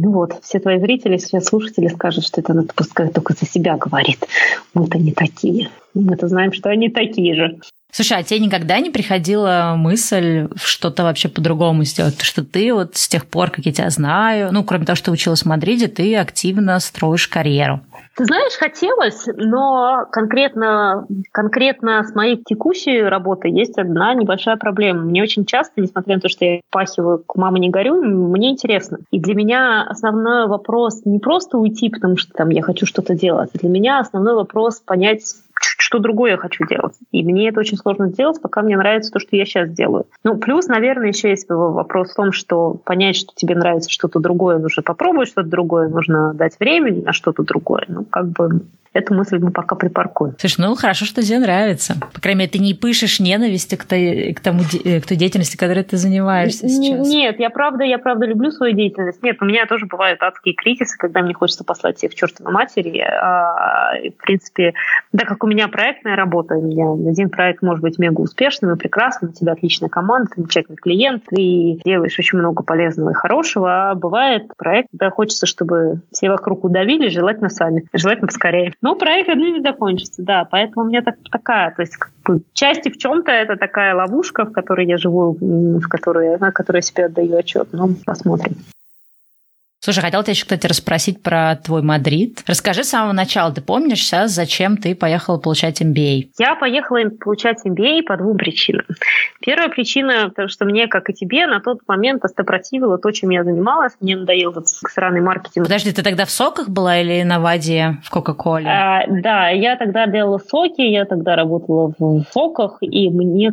Ну вот, все твои зрители, все слушатели скажут, что это она пускай только за себя говорит. Мы-то не такие. Мы-то знаем, что они такие же. Слушай, а тебе никогда не приходила мысль что-то вообще по-другому сделать? Что ты вот с тех пор, как я тебя знаю, ну, кроме того, что училась в Мадриде, ты активно строишь карьеру. Ты знаешь, хотелось, но конкретно, конкретно с моей текущей работой есть одна небольшая проблема. Мне очень часто, несмотря на то, что я пахиваю к маме не горю, мне интересно. И для меня основной вопрос не просто уйти, потому что там я хочу что-то делать. Для меня основной вопрос понять, что другое я хочу делать. И мне это очень сложно сделать, пока мне нравится то, что я сейчас делаю. Ну, плюс, наверное, еще есть вопрос в том, что понять, что тебе нравится что-то другое, нужно попробовать что-то другое, нужно дать время на что-то другое. Ну, как бы эту мысль мы пока припаркуем. Слушай, ну хорошо, что тебе нравится. По крайней мере, ты не пышешь ненависти к той, к тому, э, к той деятельности, которой ты занимаешься сейчас. Нет, я правда, я правда люблю свою деятельность. Нет, у меня тоже бывают адские кризисы, когда мне хочется послать всех к чертовой матери. А, в принципе, да, как у меня проектная работа, у меня один проект может быть мега успешным и прекрасным, у тебя отличная команда, замечательный клиент, ты делаешь очень много полезного и хорошего, а бывает проект, когда хочется, чтобы все вокруг удавили, желательно сами, желательно поскорее. Но проект одним не закончится, да. Поэтому у меня так, такая, то есть как бы, части в чем-то это такая ловушка, в которой я живу, в которой, на которой я себе отдаю отчет. Ну, посмотрим. Слушай, хотела тебя еще, кстати, расспросить про твой Мадрид. Расскажи с самого начала, ты помнишь сейчас, зачем ты поехала получать MBA? Я поехала получать MBA по двум причинам. Первая причина, потому что мне, как и тебе, на тот момент остопротивило то, чем я занималась. Мне надоел этот сраный маркетинг. Подожди, ты тогда в соках была или на воде в Кока-Коле? А, да, я тогда делала соки, я тогда работала в соках, и мне,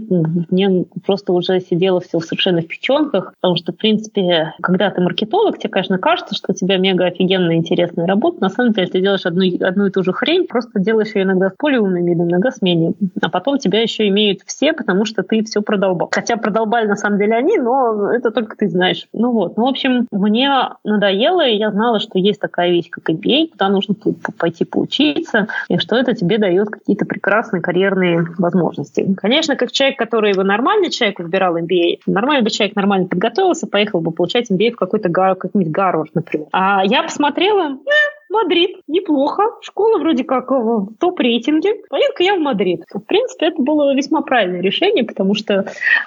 мне просто уже сидело все совершенно в печенках, потому что, в принципе, когда ты маркетолог, тебе, конечно, кажется, кажется, что у тебя мега офигенная, интересная работа. На самом деле ты делаешь одну, одну и ту же хрень, просто делаешь ее иногда с более умным видом, иногда с менее. А потом тебя еще имеют все, потому что ты все продолбал. Хотя продолбали на самом деле они, но это только ты знаешь. Ну вот. Ну, в общем, мне надоело, и я знала, что есть такая вещь, как MBA, куда нужно пойти поучиться, и что это тебе дает какие-то прекрасные карьерные возможности. Конечно, как человек, который бы нормальный человек выбирал MBA, нормальный бы человек нормально подготовился, поехал бы получать MBA в какой-то какой-нибудь Гарвард, например. А я посмотрела, Мадрид, неплохо. Школа вроде как в топ-рейтинге. Поеду-ка я в Мадрид. В принципе, это было весьма правильное решение, потому что,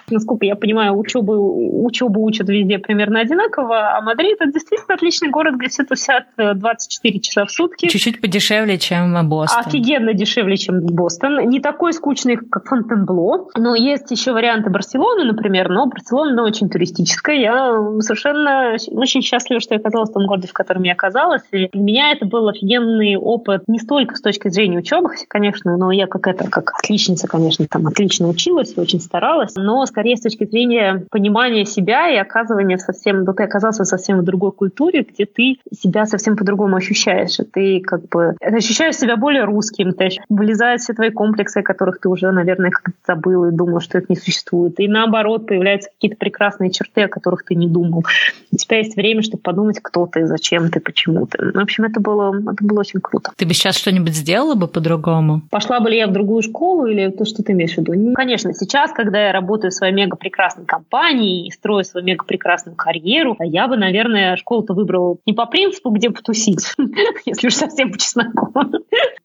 насколько я понимаю, учебу, учебу учат везде примерно одинаково, а Мадрид — это действительно отличный город, где все тусят 24 э, часа в сутки. Чуть-чуть подешевле, чем Бостон. Офигенно дешевле, чем Бостон. Не такой скучный, как Фонтенбло. Но есть еще варианты Барселоны, например, но Барселона очень туристическая. Я совершенно очень счастлива, что я оказалась в том городе, в котором я оказалась. И для меня это был офигенный опыт не столько с точки зрения учебы, конечно, но я как это, как отличница, конечно, там отлично училась, очень старалась, но скорее с точки зрения понимания себя и оказывания совсем, да ты оказался совсем в другой культуре, где ты себя совсем по-другому ощущаешь, и ты как бы ощущаешь себя более русским, ты вылезают все твои комплексы, о которых ты уже, наверное, как-то забыл и думал, что это не существует, и наоборот появляются какие-то прекрасные черты, о которых ты не думал. У тебя есть время, чтобы подумать, кто ты, зачем ты, почему ты. В общем, это было, это было очень круто. Ты бы сейчас что-нибудь сделала бы по-другому? Пошла бы ли я в другую школу или то, что ты имеешь в виду? Ну, конечно, сейчас, когда я работаю в своей мега прекрасной компании и строю свою мега прекрасную карьеру, я бы, наверное, школу-то выбрала не по принципу, где потусить, если уж совсем по чесноку.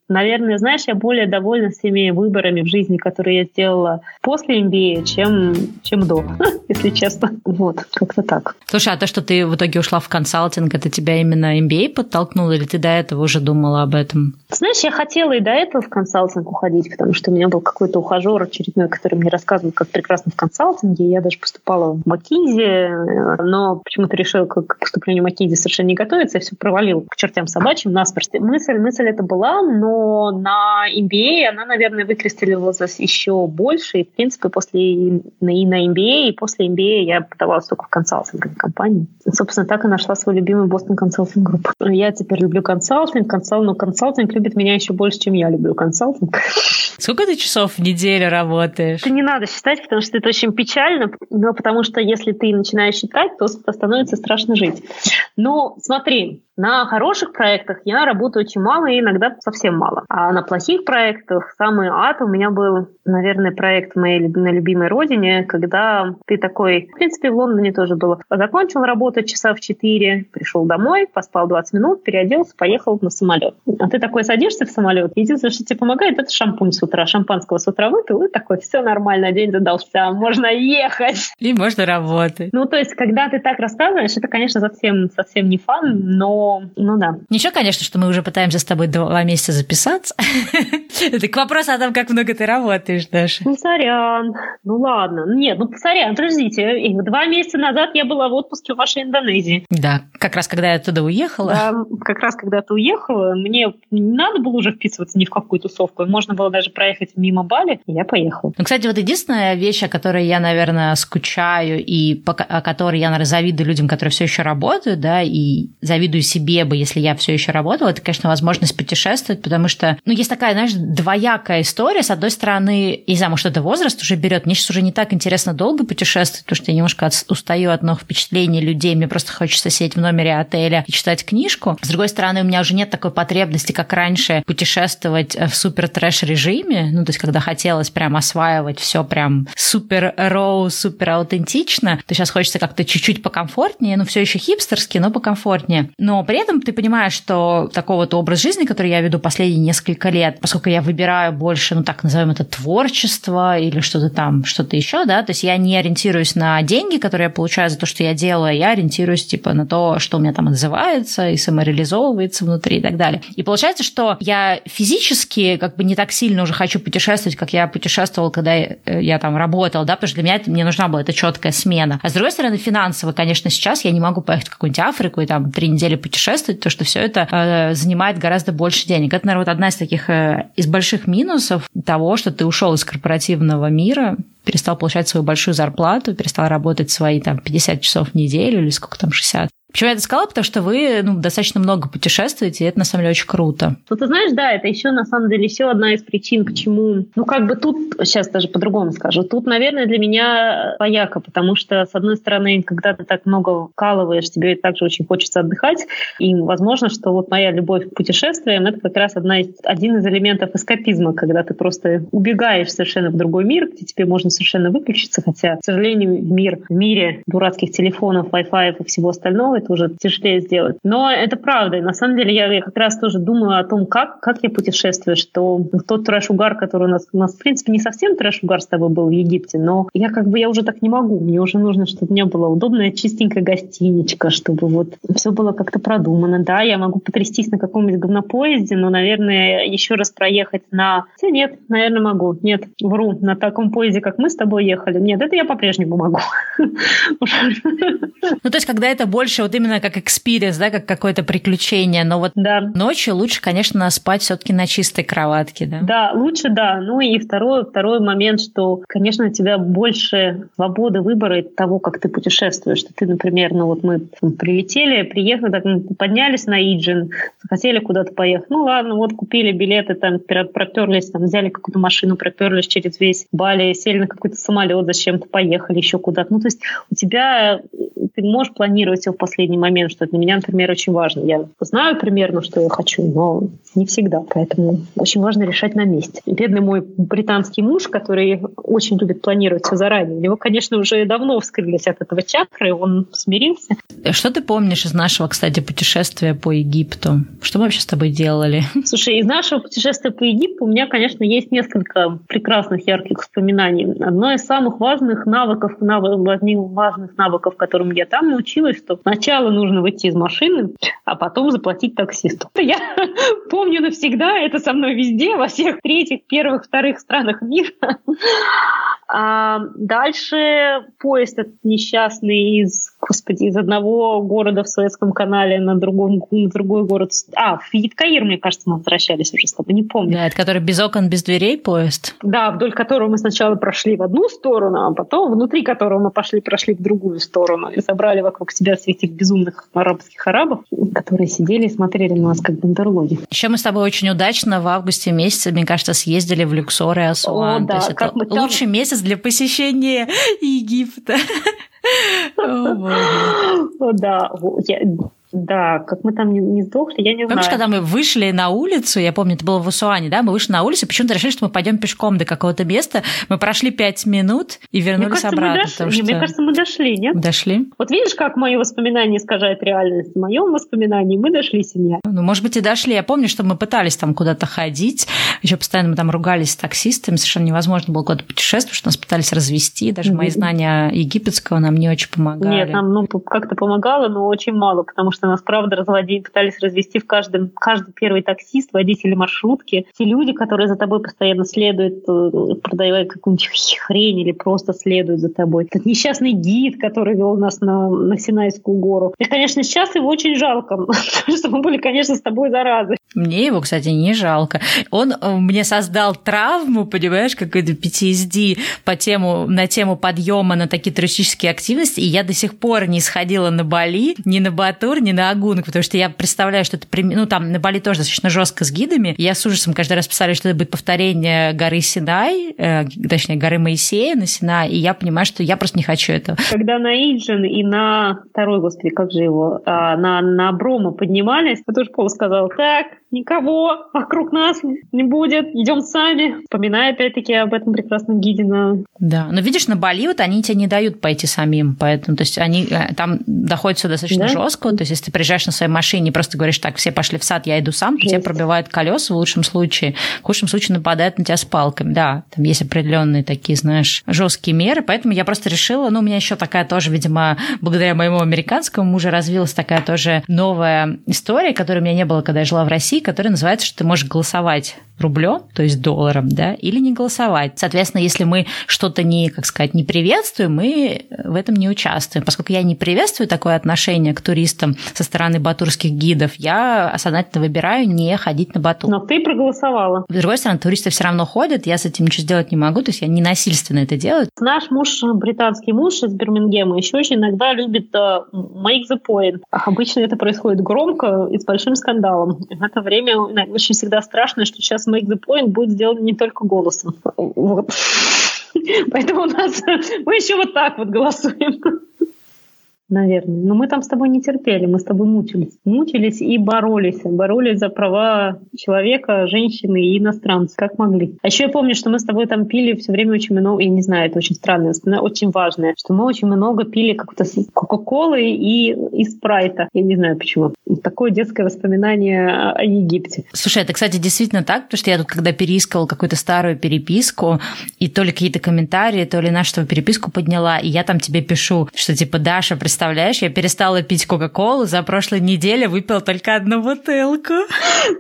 Наверное, знаешь, я более довольна всеми выборами в жизни, которые я сделала после MBA, чем, чем до, если честно. Вот, как-то так. Слушай, а то, что ты в итоге ушла в консалтинг, это тебя именно MBA подтолкнуло, или ты до этого уже думала об этом? Знаешь, я хотела и до этого в консалтинг уходить, потому что у меня был какой-то ухажер очередной, который мне рассказывал, как прекрасно в консалтинге. Я даже поступала в Макинзи, но почему-то решила к поступлению в Макинзи совершенно не готовиться, я все провалил к чертям собачьим наспорт. Мысль, мысль это была, но на MBA она, наверное, выкристаллизовалась еще больше. И, в принципе, после и на MBA, и после MBA я подавалась только в консалтинговой компании. Собственно, так и нашла свой любимый Бостон консалтинг групп. Я теперь люблю консалтинг, консалтинг, но консалтинг любит меня еще больше, чем я люблю консалтинг. Сколько ты часов в неделю работаешь? Это не надо считать, потому что это очень печально, но потому что если ты начинаешь считать, то становится страшно жить. Но смотри, на хороших проектах я работаю очень мало и иногда совсем мало. А на плохих проектах самый ад у меня был, наверное, проект моей на любимой родине, когда ты такой, в принципе, в Лондоне тоже было. Закончил работать часа в 4, пришел домой, поспал 20 минут, переоделся, поехал на самолет. А ты такой садишься в самолет, единственное, что тебе помогает, это шампунь с утра. Шампанского с утра выпил, и такой, все нормально, день задался, можно ехать. И можно работать. Ну, то есть, когда ты так рассказываешь, это, конечно, совсем, совсем не фан, но ну да. Ничего, конечно, что мы уже пытаемся с тобой два месяца записаться. Это к вопросу о том, как много ты работаешь, Даша. Ну, сорян. Ну, ладно. Нет, ну, сорян, подождите. Два месяца назад я была в отпуске в вашей Индонезии. Да, как раз когда я туда уехала. Да, как раз когда ты уехала, мне не надо было уже вписываться ни в какую тусовку. Можно было даже проехать мимо Бали, и я поехала. Ну, кстати, вот единственная вещь, о которой я, наверное, скучаю, и о которой я, наверное, завидую людям, которые все еще работают, да, и завидую себе бы, если я все еще работала, это, конечно, возможность путешествовать, потому что, ну, есть такая, знаешь, двоякая история. С одной стороны, не знаю, может, это возраст уже берет. Мне сейчас уже не так интересно долго путешествовать, потому что я немножко устаю от новых впечатлений людей. Мне просто хочется сидеть в номере отеля и читать книжку. С другой стороны, у меня уже нет такой потребности, как раньше, путешествовать в супер трэш режиме. Ну, то есть, когда хотелось прям осваивать все прям супер роу, супер аутентично, то сейчас хочется как-то чуть-чуть покомфортнее, ну, все еще хипстерски, но покомфортнее. Но при этом ты понимаешь, что такого вот образ жизни, который я веду последние несколько лет, поскольку я выбираю больше, ну так назовем это, творчество или что-то там, что-то еще, да, то есть я не ориентируюсь на деньги, которые я получаю за то, что я делаю, я ориентируюсь типа на то, что у меня там отзывается и самореализовывается внутри и так далее. И получается, что я физически как бы не так сильно уже хочу путешествовать, как я путешествовал, когда я, э, я там работал, да, потому что для меня это, мне нужна была эта четкая смена. А с другой стороны, финансово, конечно, сейчас я не могу поехать в какую-нибудь Африку и там три недели путешествовать то что все это э, занимает гораздо больше денег. Это, наверное, вот одна из таких э, из больших минусов того, что ты ушел из корпоративного мира, перестал получать свою большую зарплату, перестал работать свои там 50 часов в неделю или сколько там 60. Почему я это сказала? Потому что вы ну, достаточно много путешествуете, и это на самом деле очень круто. Ну, ты знаешь, да, это еще на самом деле еще одна из причин, почему, ну, как бы тут, сейчас даже по-другому скажу, тут, наверное, для меня пояка, потому что, с одной стороны, когда ты так много вкалываешь, тебе также очень хочется отдыхать, и возможно, что вот моя любовь к путешествиям, это как раз одна из, один из элементов эскапизма, когда ты просто убегаешь совершенно в другой мир, где тебе можно совершенно выключиться, хотя, к сожалению, мир в мире дурацких телефонов, Wi-Fi и всего остального, это уже тяжелее сделать. Но это правда. И на самом деле я, я как раз тоже думаю о том, как, как я путешествую, что тот трэш-угар, который у нас, у нас, в принципе, не совсем трэш-угар с тобой был в Египте, но я как бы, я уже так не могу. Мне уже нужно, чтобы у меня была удобная, чистенькая гостиничка, чтобы вот все было как-то продумано. Да, я могу потрястись на каком-нибудь говнопоезде, но, наверное, еще раз проехать на... Хотя нет, наверное, могу. Нет, вру. На таком поезде, как мы с тобой ехали. Нет, это я по-прежнему могу. Ну, то есть, когда это больше вот именно как experience, да, как какое-то приключение, но вот да. ночью лучше, конечно, спать все-таки на чистой кроватке, да? Да, лучше, да. Ну и второй, второй момент, что, конечно, у тебя больше свободы выбора того, как ты путешествуешь. Что ты, например, ну вот мы прилетели, приехали, так, поднялись на Иджин, хотели куда-то поехать. Ну ладно, вот купили билеты, там проперлись, там взяли какую-то машину, проперлись через весь Бали, сели на какой-то самолет, зачем-то поехали еще куда-то. Ну то есть у тебя, ты можешь планировать все в последний момент, что для меня, например, очень важно. Я знаю примерно, что я хочу, но не всегда, поэтому очень важно решать на месте. Бедный мой британский муж, который очень любит планировать все заранее, у него, конечно, уже давно вскрылись от этого чакры, он смирился. Что ты помнишь из нашего, кстати, путешествия по Египту? Что мы вообще с тобой делали? Слушай, из нашего путешествия по Египту у меня, конечно, есть несколько прекрасных, ярких воспоминаний. Одно из самых важных навыков, навыков важных навыков, которым я там научилась, что сначала нужно выйти из машины, а потом заплатить таксисту. Я помню навсегда, это со мной везде, во всех третьих, первых, вторых странах мира. А дальше поезд этот несчастный из, господи, из одного города в Советском канале на, другом, на другой город. А, в Едкаир, мне кажется, мы возвращались уже с тобой, не помню. Да, это который без окон, без дверей поезд? Да, вдоль которого мы сначала прошли в одну сторону, а потом внутри которого мы пошли, прошли в другую сторону и собрали вокруг себя всех этих безумных арабских арабов, которые сидели и смотрели на нас как бандерлоги. Еще мы с тобой очень удачно в августе месяце, мне кажется, съездили в Люксор и Асуан. О, да, То есть это там... лучший месяц для посещения Египта. Да, да, как мы там не, не сдохли, я не Помнишь, знаю. когда мы вышли на улицу, я помню, это было в Усуане, да, мы вышли на улицу, почему-то решили, что мы пойдем пешком до какого-то места, мы прошли пять минут и вернулись мне кажется, обратно. Дошли. Что... Мне кажется, мы дошли, нет? Дошли. Вот видишь, как мое воспоминание искажает реальность? В моем воспоминании мы дошли, семья. Ну, может быть, и дошли. Я помню, что мы пытались там куда-то ходить, еще постоянно мы там ругались с таксистами, совершенно невозможно было куда-то путешествовать, что нас пытались развести, даже mm-hmm. мои знания египетского нам не очень помогали. Нет, нам ну, как-то помогало, но очень мало, потому что нас, правда, разводили пытались развести в каждом, каждый первый таксист, водители маршрутки, те люди, которые за тобой постоянно следуют, э, продавая какую-нибудь хрень или просто следуют за тобой. Этот несчастный гид, который вел нас на, на Синайскую гору. И, конечно, сейчас его очень жалко, потому что мы были, конечно, с тобой заразы. Мне его, кстати, не жалко. Он э, мне создал травму, понимаешь, какой-то PTSD по тему, на тему подъема на такие туристические активности, и я до сих пор не сходила на Бали, ни на Батур, ни на Агунг, потому что я представляю, что это, ну, там на Бали тоже достаточно жестко с гидами. Я с ужасом каждый раз представляю, что это будет повторение горы Синай, э, точнее, горы Моисея на Синай, и я понимаю, что я просто не хочу этого. Когда на Иджин и на второй, господи, как же его, а, на, на Брома поднимались, я тоже Пол сказал, так, никого вокруг нас не будет, идем сами. Вспоминая опять-таки об этом прекрасном гиде на... Да, но видишь, на Бали вот они тебе не дают пойти самим, поэтому, то есть они э, там доходят все достаточно да? жестко, то есть если ты приезжаешь на своей машине и просто говоришь, так, все пошли в сад, я иду сам, то тебе пробивают колеса в лучшем случае, в худшем случае нападают на тебя с палками, да, там есть определенные такие, знаешь, жесткие меры, поэтому я просто решила, ну, у меня еще такая тоже, видимо, благодаря моему американскому мужу развилась такая тоже новая история, которой у меня не было, когда я жила в России, который называется, что ты можешь голосовать рублем, то есть долларом, да, или не голосовать. Соответственно, если мы что-то не, как сказать, не приветствуем, мы в этом не участвуем. Поскольку я не приветствую такое отношение к туристам со стороны батурских гидов, я сознательно выбираю не ходить на Батур. Но ты проголосовала. С другой стороны, туристы все равно ходят, я с этим ничего сделать не могу, то есть я не насильственно это делаю. Наш муж, британский муж из Бирмингема, еще очень иногда любит uh, make the point. Обычно это происходит громко и с большим скандалом. Это время очень всегда страшно, что сейчас make the point будет сделано не только голосом. Вот. Поэтому у нас мы еще вот так вот голосуем наверное. Но мы там с тобой не терпели, мы с тобой мучились. Мучились и боролись. Боролись за права человека, женщины и иностранцев, как могли. А еще я помню, что мы с тобой там пили все время очень много, я не знаю, это очень странное, очень важное, что мы очень много пили как-то Кока-Колы и, и Спрайта. Я не знаю почему. Такое детское воспоминание о Египте. Слушай, это, кстати, действительно так, потому что я тут, когда переискивала какую-то старую переписку, и то ли какие-то комментарии, то ли нашу переписку подняла, и я там тебе пишу, что типа, Даша, представляешь, я перестала пить Кока-Колу, за прошлой неделе выпила только одну бутылку.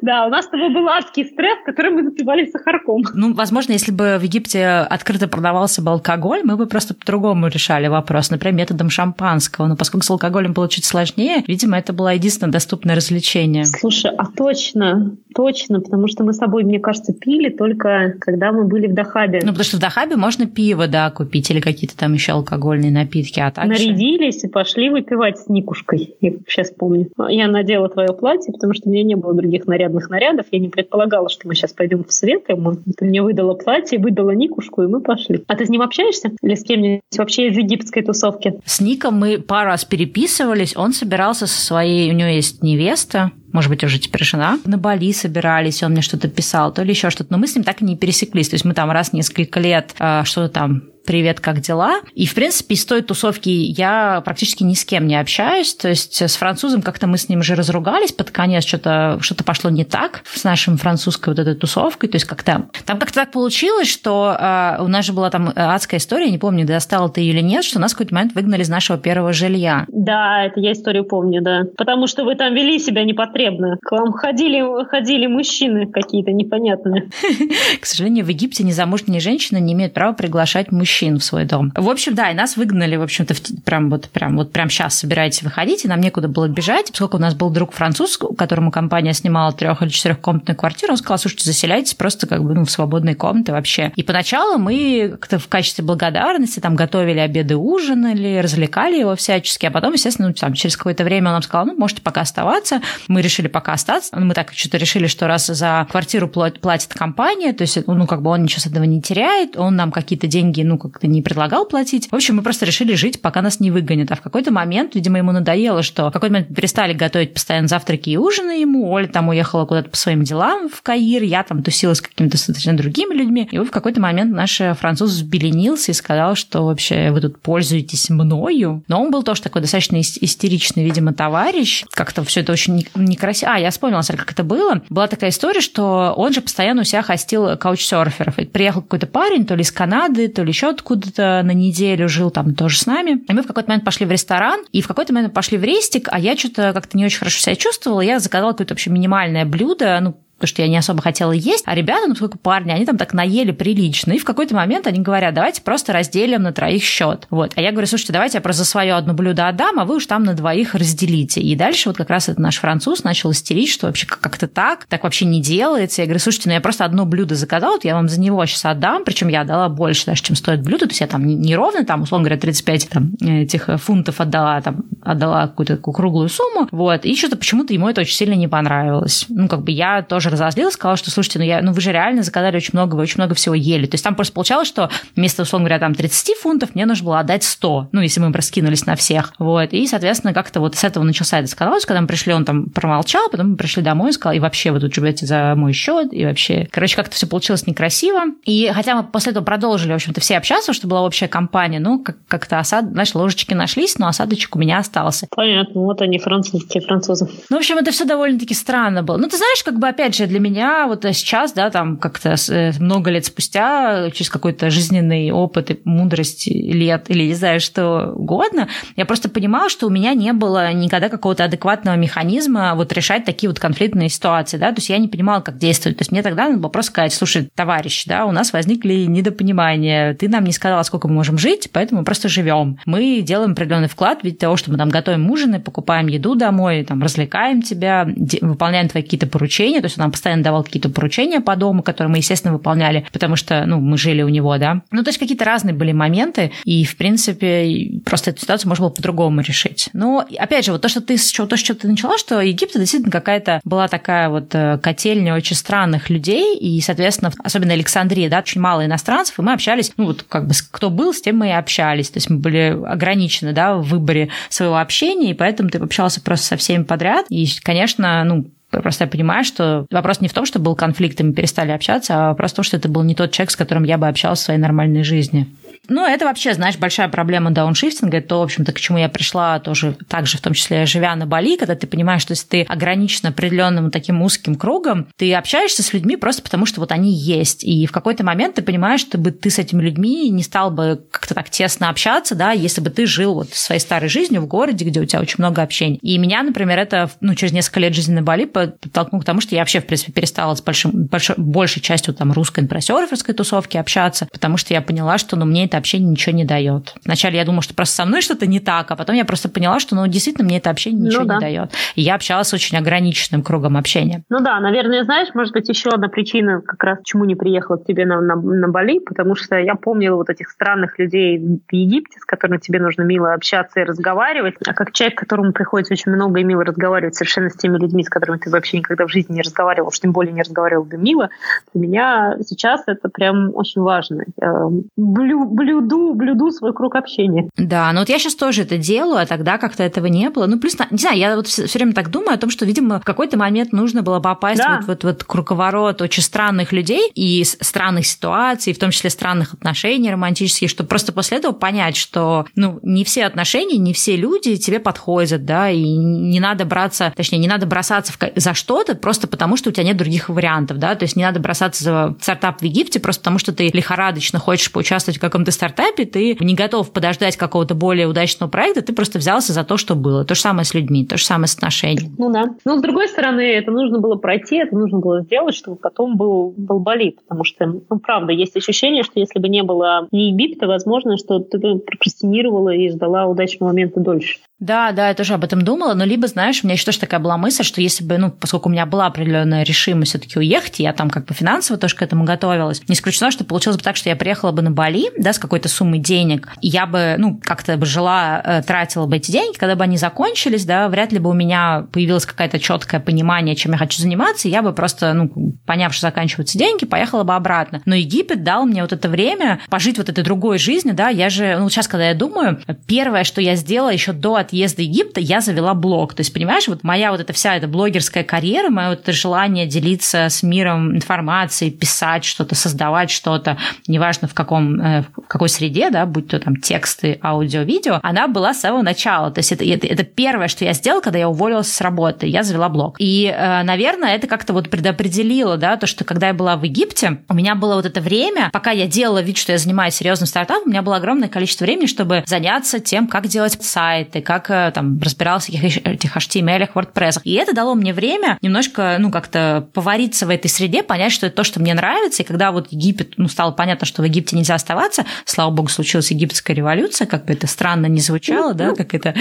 Да, у нас с тобой был адский стресс, который мы запивали сахарком. Ну, возможно, если бы в Египте открыто продавался бы алкоголь, мы бы просто по-другому решали вопрос, например, методом шампанского. Но поскольку с алкоголем было чуть сложнее, видимо, это было единственное доступное развлечение. Слушай, а точно, точно, потому что мы с тобой, мне кажется, пили только когда мы были в Дахабе. Ну, потому что в Дахабе можно пиво, да, купить или какие-то там еще алкогольные напитки, а также... Нарядились и пошли пошли выпивать с Никушкой, я сейчас помню. Я надела твое платье, потому что у меня не было других нарядных нарядов. Я не предполагала, что мы сейчас пойдем в свет. И ты мне выдала платье, выдала Никушку, и мы пошли. А ты с ним общаешься? Или с кем-нибудь вообще из египетской тусовки? С Ником мы пару раз переписывались. Он собирался со своей... У него есть невеста, может быть, уже теперь жена, на Бали собирались, он мне что-то писал, то ли еще что-то, но мы с ним так и не пересеклись. То есть мы там раз несколько лет э, что-то там привет, как дела? И, в принципе, из той тусовки я практически ни с кем не общаюсь. То есть с французом как-то мы с ним уже разругались под конец, что-то что пошло не так с нашим французской вот этой тусовкой. То есть как-то... Там как-то так получилось, что э, у нас же была там адская история, не помню, достала ты или нет, что нас в какой-то момент выгнали из нашего первого жилья. Да, это я историю помню, да. Потому что вы там вели себя непотребно. К вам ходили, ходили мужчины какие-то непонятные. К сожалению, в Египте незамужние женщины не имеют права приглашать мужчин в свой дом. В общем, да, и нас выгнали, в общем-то, прям вот прям вот прям сейчас собираетесь выходить, и нам некуда было бежать, поскольку у нас был друг француз, которому компания снимала трех или четырехкомнатную квартиру, он сказал, слушайте, заселяйтесь просто как бы ну, в свободные комнаты вообще. И поначалу мы как-то в качестве благодарности там готовили обеды, ужинали, развлекали его всячески, а потом, естественно, ну, там, через какое-то время он нам сказал, ну, можете пока оставаться. Мы решили пока остаться. Мы так что-то решили, что раз за квартиру платит компания, то есть, ну, как бы он ничего с этого не теряет, он нам какие-то деньги, ну, как-то не предлагал платить. В общем, мы просто решили жить, пока нас не выгонят. А в какой-то момент, видимо, ему надоело, что в какой-то момент перестали готовить постоянно завтраки и ужины ему. Оля там уехала куда-то по своим делам в Каир, я там тусила с какими-то совершенно другими людьми. И в какой-то момент наш француз взбеленился и сказал, что вообще вы тут пользуетесь мною. Но он был тоже такой достаточно истеричный, видимо, товарищ. Как-то все это очень некрасиво. А, я вспомнила, как это было. Была такая история, что он же постоянно у себя хостил каучсерферов. Приехал какой-то парень, то ли из Канады, то ли еще откуда-то на неделю жил там тоже с нами. И мы в какой-то момент пошли в ресторан, и в какой-то момент пошли в рестик, а я что-то как-то не очень хорошо себя чувствовала. Я заказала какое-то вообще минимальное блюдо, ну, потому что я не особо хотела есть. А ребята, ну, сколько парни, они там так наели прилично. И в какой-то момент они говорят, давайте просто разделим на троих счет. Вот. А я говорю, слушайте, давайте я просто за свое одно блюдо отдам, а вы уж там на двоих разделите. И дальше вот как раз этот наш француз начал истерить, что вообще как-то так, так вообще не делается. Я говорю, слушайте, ну я просто одно блюдо заказала, вот я вам за него сейчас отдам, причем я отдала больше даже, чем стоит блюдо, то есть я там не ровно, там, условно говоря, 35 там, этих фунтов отдала, там, отдала какую-то круглую сумму, вот, и что-то почему-то ему это очень сильно не понравилось. Ну, как бы я тоже разозлилась, сказала, что, слушайте, ну, я, ну вы же реально заказали очень много, вы очень много всего ели. То есть там просто получалось, что вместо, условно говоря, там 30 фунтов мне нужно было отдать 100, ну, если мы раскинулись на всех. Вот. И, соответственно, как-то вот с этого начался этот скандал. Когда мы пришли, он там промолчал, потом мы пришли домой и сказал, и вообще вы тут живете за мой счет, и вообще, короче, как-то все получилось некрасиво. И хотя мы после этого продолжили, в общем-то, все общаться, что была общая компания, ну, как- как-то осад, знаешь, ложечки нашлись, но осадочек у меня остался. Понятно, вот они, французские французы. Ну, в общем, это все довольно-таки странно было. Ну, ты знаешь, как бы, опять же, для меня вот сейчас, да, там как-то э, много лет спустя, через какой-то жизненный опыт и мудрость лет, или не знаю, что угодно, я просто понимала, что у меня не было никогда какого-то адекватного механизма вот решать такие вот конфликтные ситуации, да, то есть я не понимала, как действовать. То есть мне тогда надо было просто сказать, слушай, товарищ, да, у нас возникли недопонимания, ты нам не сказала, сколько мы можем жить, поэтому мы просто живем. Мы делаем определенный вклад в виде того, что мы там готовим ужины, покупаем еду домой, там, развлекаем тебя, выполняем твои какие-то поручения, то есть он нам постоянно давал какие-то поручения по дому, которые мы, естественно, выполняли, потому что, ну, мы жили у него, да. Ну, то есть какие-то разные были моменты, и, в принципе, просто эту ситуацию можно было по-другому решить. Но, опять же, вот то, что ты, то, что ты начала, что Египет действительно какая-то была такая вот э, котельня очень странных людей, и, соответственно, особенно Александрия, да, очень мало иностранцев, и мы общались, ну, вот как бы кто был, с тем мы и общались, то есть мы были ограничены, да, в выборе своего общения, и поэтому ты общался просто со всеми подряд, и, конечно, ну, Просто я понимаю, что вопрос не в том, что был конфликт, и мы перестали общаться, а вопрос в том, что это был не тот человек, с которым я бы общалась в своей нормальной жизни. Ну, это вообще, знаешь, большая проблема дауншифтинга. Это то, в общем-то, к чему я пришла тоже, также в том числе живя на Бали, когда ты понимаешь, что если ты ограничен определенным таким узким кругом, ты общаешься с людьми просто потому, что вот они есть. И в какой-то момент ты понимаешь, что бы ты с этими людьми не стал бы как-то так тесно общаться, да, если бы ты жил вот своей старой жизнью в городе, где у тебя очень много общения. И меня, например, это, ну, через несколько лет жизни на Бали подтолкнуло к тому, что я вообще, в принципе, перестала с большим, большой, большей частью там русской инфрасерферской тусовки общаться, потому что я поняла, что, ну, мне это это общение ничего не дает. Вначале я думала, что просто со мной что-то не так, а потом я просто поняла, что, ну, действительно, мне это общение ничего ну, да. не дает. И я общалась с очень ограниченным кругом общения. Ну да, наверное, знаешь, может быть, еще одна причина, как раз почему не приехала к тебе на, на, на Бали, потому что я помнила вот этих странных людей в Египте, с которыми тебе нужно мило общаться и разговаривать, а как человек, которому приходится очень много и мило разговаривать совершенно с теми людьми, с которыми ты вообще никогда в жизни не разговаривал, уж тем более не разговаривал бы мило, для меня сейчас это прям очень важно. Я блю, блюду, блюду свой круг общения. Да, но вот я сейчас тоже это делаю, а тогда как-то этого не было. Ну, плюс, не знаю, я вот все, время так думаю о том, что, видимо, в какой-то момент нужно было попасть да. вот, вот, вот круговорот очень странных людей и странных ситуаций, в том числе странных отношений романтических, чтобы просто после этого понять, что, ну, не все отношения, не все люди тебе подходят, да, и не надо браться, точнее, не надо бросаться в, за что-то просто потому, что у тебя нет других вариантов, да, то есть не надо бросаться за стартап в Египте просто потому, что ты лихорадочно хочешь поучаствовать в каком-то стартапе, ты не готов подождать какого-то более удачного проекта, ты просто взялся за то, что было. То же самое с людьми, то же самое с отношениями. Ну да. Но с другой стороны, это нужно было пройти, это нужно было сделать, чтобы потом был, был Бали, потому что, ну, правда, есть ощущение, что если бы не было ни Египта, возможно, что ты прокрастинировала и ждала удачного момента дольше. Да, да, я тоже об этом думала, но либо, знаешь, у меня еще тоже такая была мысль, что если бы, ну, поскольку у меня была определенная решимость все-таки уехать, я там как бы финансово тоже к этому готовилась, не исключено, что получилось бы так, что я приехала бы на Бали, да, с какой-то суммой денег, и я бы, ну, как-то бы жила, э, тратила бы эти деньги, когда бы они закончились, да, вряд ли бы у меня появилось какое-то четкое понимание, чем я хочу заниматься, и я бы просто, ну, поняв, что заканчиваются деньги, поехала бы обратно. Но Египет дал мне вот это время пожить вот этой другой жизнью, да, я же, ну, сейчас, когда я думаю, первое, что я сделала еще до отъезда Египта я завела блог. То есть, понимаешь, вот моя вот эта вся эта блогерская карьера, мое вот это желание делиться с миром информацией, писать что-то, создавать что-то, неважно в каком, э, в какой среде, да, будь то там тексты, аудио, видео, она была с самого начала. То есть это, это, это первое, что я сделала, когда я уволилась с работы. Я завела блог. И, э, наверное, это как-то вот предопределило, да, то, что когда я была в Египте, у меня было вот это время, пока я делала вид, что я занимаюсь серьезным стартапом, у меня было огромное количество времени, чтобы заняться тем, как делать сайты, как э, там разбирался в этих HTML, WordPress. И это дало мне время немножко, ну, как-то повариться в этой среде, понять, что это то, что мне нравится. И когда вот Египет, ну, стало понятно, что в Египте нельзя оставаться, слава богу, случилась египетская революция, как бы это странно не звучало, да, как это...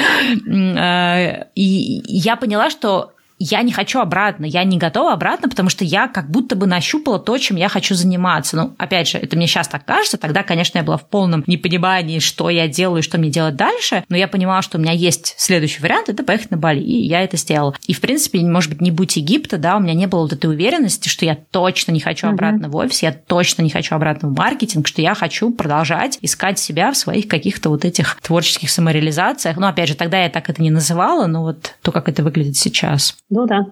Э, и я поняла, что я не хочу обратно, я не готова обратно, потому что я как будто бы нащупала то, чем я хочу заниматься. Ну, опять же, это мне сейчас так кажется, тогда, конечно, я была в полном непонимании, что я делаю, что мне делать дальше, но я понимала, что у меня есть следующий вариант, это поехать на Бали, и я это сделала. И, в принципе, может быть, не будь Египта, да, у меня не было вот этой уверенности, что я точно не хочу обратно mm-hmm. в офис, я точно не хочу обратно в маркетинг, что я хочу продолжать искать себя в своих каких-то вот этих творческих самореализациях. Ну, опять же, тогда я так это не называла, но вот то, как это выглядит сейчас. Ну да.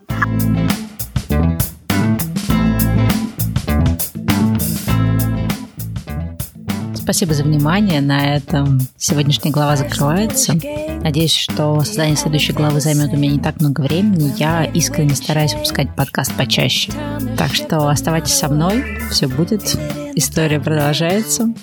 Спасибо за внимание. На этом сегодняшняя глава закрывается. Надеюсь, что создание следующей главы займет у меня не так много времени. Я искренне стараюсь выпускать подкаст почаще. Так что оставайтесь со мной. Все будет. История продолжается.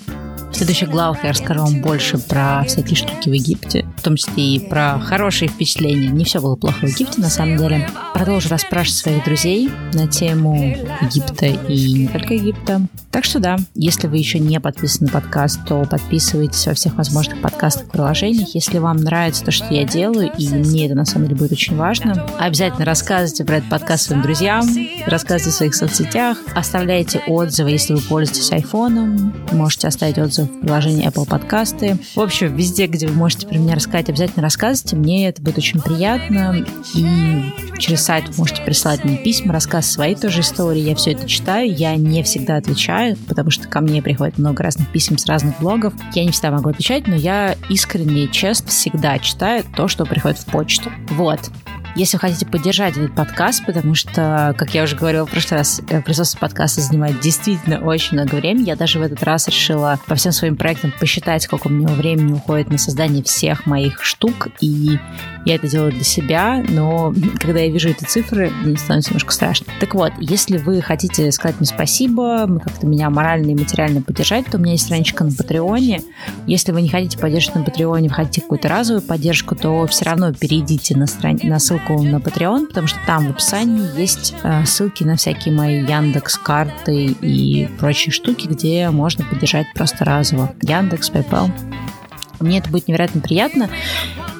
В следующих главах я расскажу вам больше про всякие штуки в Египте, в том числе и про хорошие впечатления. Не все было плохо в Египте, на самом деле. Продолжу расспрашивать своих друзей на тему Египта и не только Египта. Так что да, если вы еще не подписаны на подкаст, то подписывайтесь во всех возможных подкастах приложениях. Если вам нравится то, что я делаю, и мне это на самом деле будет очень важно, обязательно рассказывайте про этот подкаст своим друзьям, рассказывайте в своих соцсетях, оставляйте отзывы, если вы пользуетесь айфоном, можете оставить отзыв в приложении Apple Подкасты. В общем, везде, где вы можете про меня рассказать, обязательно рассказывайте. Мне это будет очень приятно. И через сайт вы можете прислать мне письма, рассказ своей тоже истории. Я все это читаю. Я не всегда отвечаю, потому что ко мне приходит много разных писем с разных блогов. Я не всегда могу отвечать, но я искренне и честно всегда читаю то, что приходит в почту. Вот. Если вы хотите поддержать этот подкаст, потому что, как я уже говорила в прошлый раз, э, производство подкаста занимает действительно очень много времени. Я даже в этот раз решила по всем своим проектам посчитать, сколько у меня времени уходит на создание всех моих штук, и я это делаю для себя, но когда я вижу эти цифры, мне становится немножко страшно. Так вот, если вы хотите сказать мне спасибо, как-то меня морально и материально поддержать, то у меня есть страничка на Патреоне. Если вы не хотите поддерживать на Патреоне, хотите какую-то разовую поддержку, то все равно перейдите на, страни... на ссылку ссылку на Patreon, потому что там в описании есть э, ссылки на всякие мои Яндекс карты и прочие штуки, где можно поддержать просто разово. Яндекс, PayPal. Мне это будет невероятно приятно.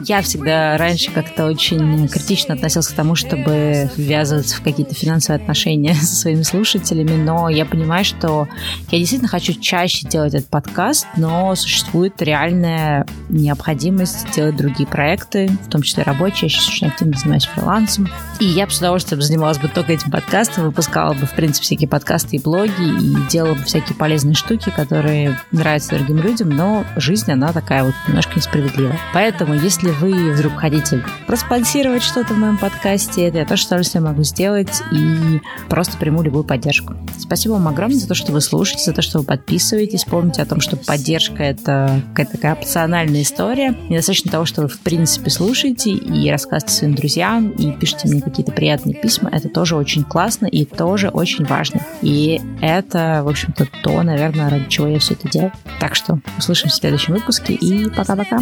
Я всегда раньше как-то очень критично относился к тому, чтобы ввязываться в какие-то финансовые отношения со своими слушателями, но я понимаю, что я действительно хочу чаще делать этот подкаст, но существует реальная необходимость делать другие проекты, в том числе рабочие. Я сейчас очень активно занимаюсь фрилансом. И я бы с удовольствием занималась бы только этим подкастом, выпускала бы, в принципе, всякие подкасты и блоги, и делала бы всякие полезные штуки, которые нравятся другим людям, но жизнь, она такая вот немножко несправедливая. Поэтому, если вы вдруг хотите проспонсировать что-то в моем подкасте, это я тоже с удовольствием могу сделать и просто приму любую поддержку. Спасибо вам огромное за то, что вы слушаете, за то, что вы подписываетесь. Помните о том, что поддержка — это какая-то такая опциональная история. Недостаточно того, что вы в принципе слушаете и рассказываете своим друзьям, и пишите мне какие-то приятные письма. Это тоже очень классно и тоже очень важно. И это, в общем-то, то, наверное, ради чего я все это делаю. Так что услышимся в следующем выпуске и пока-пока.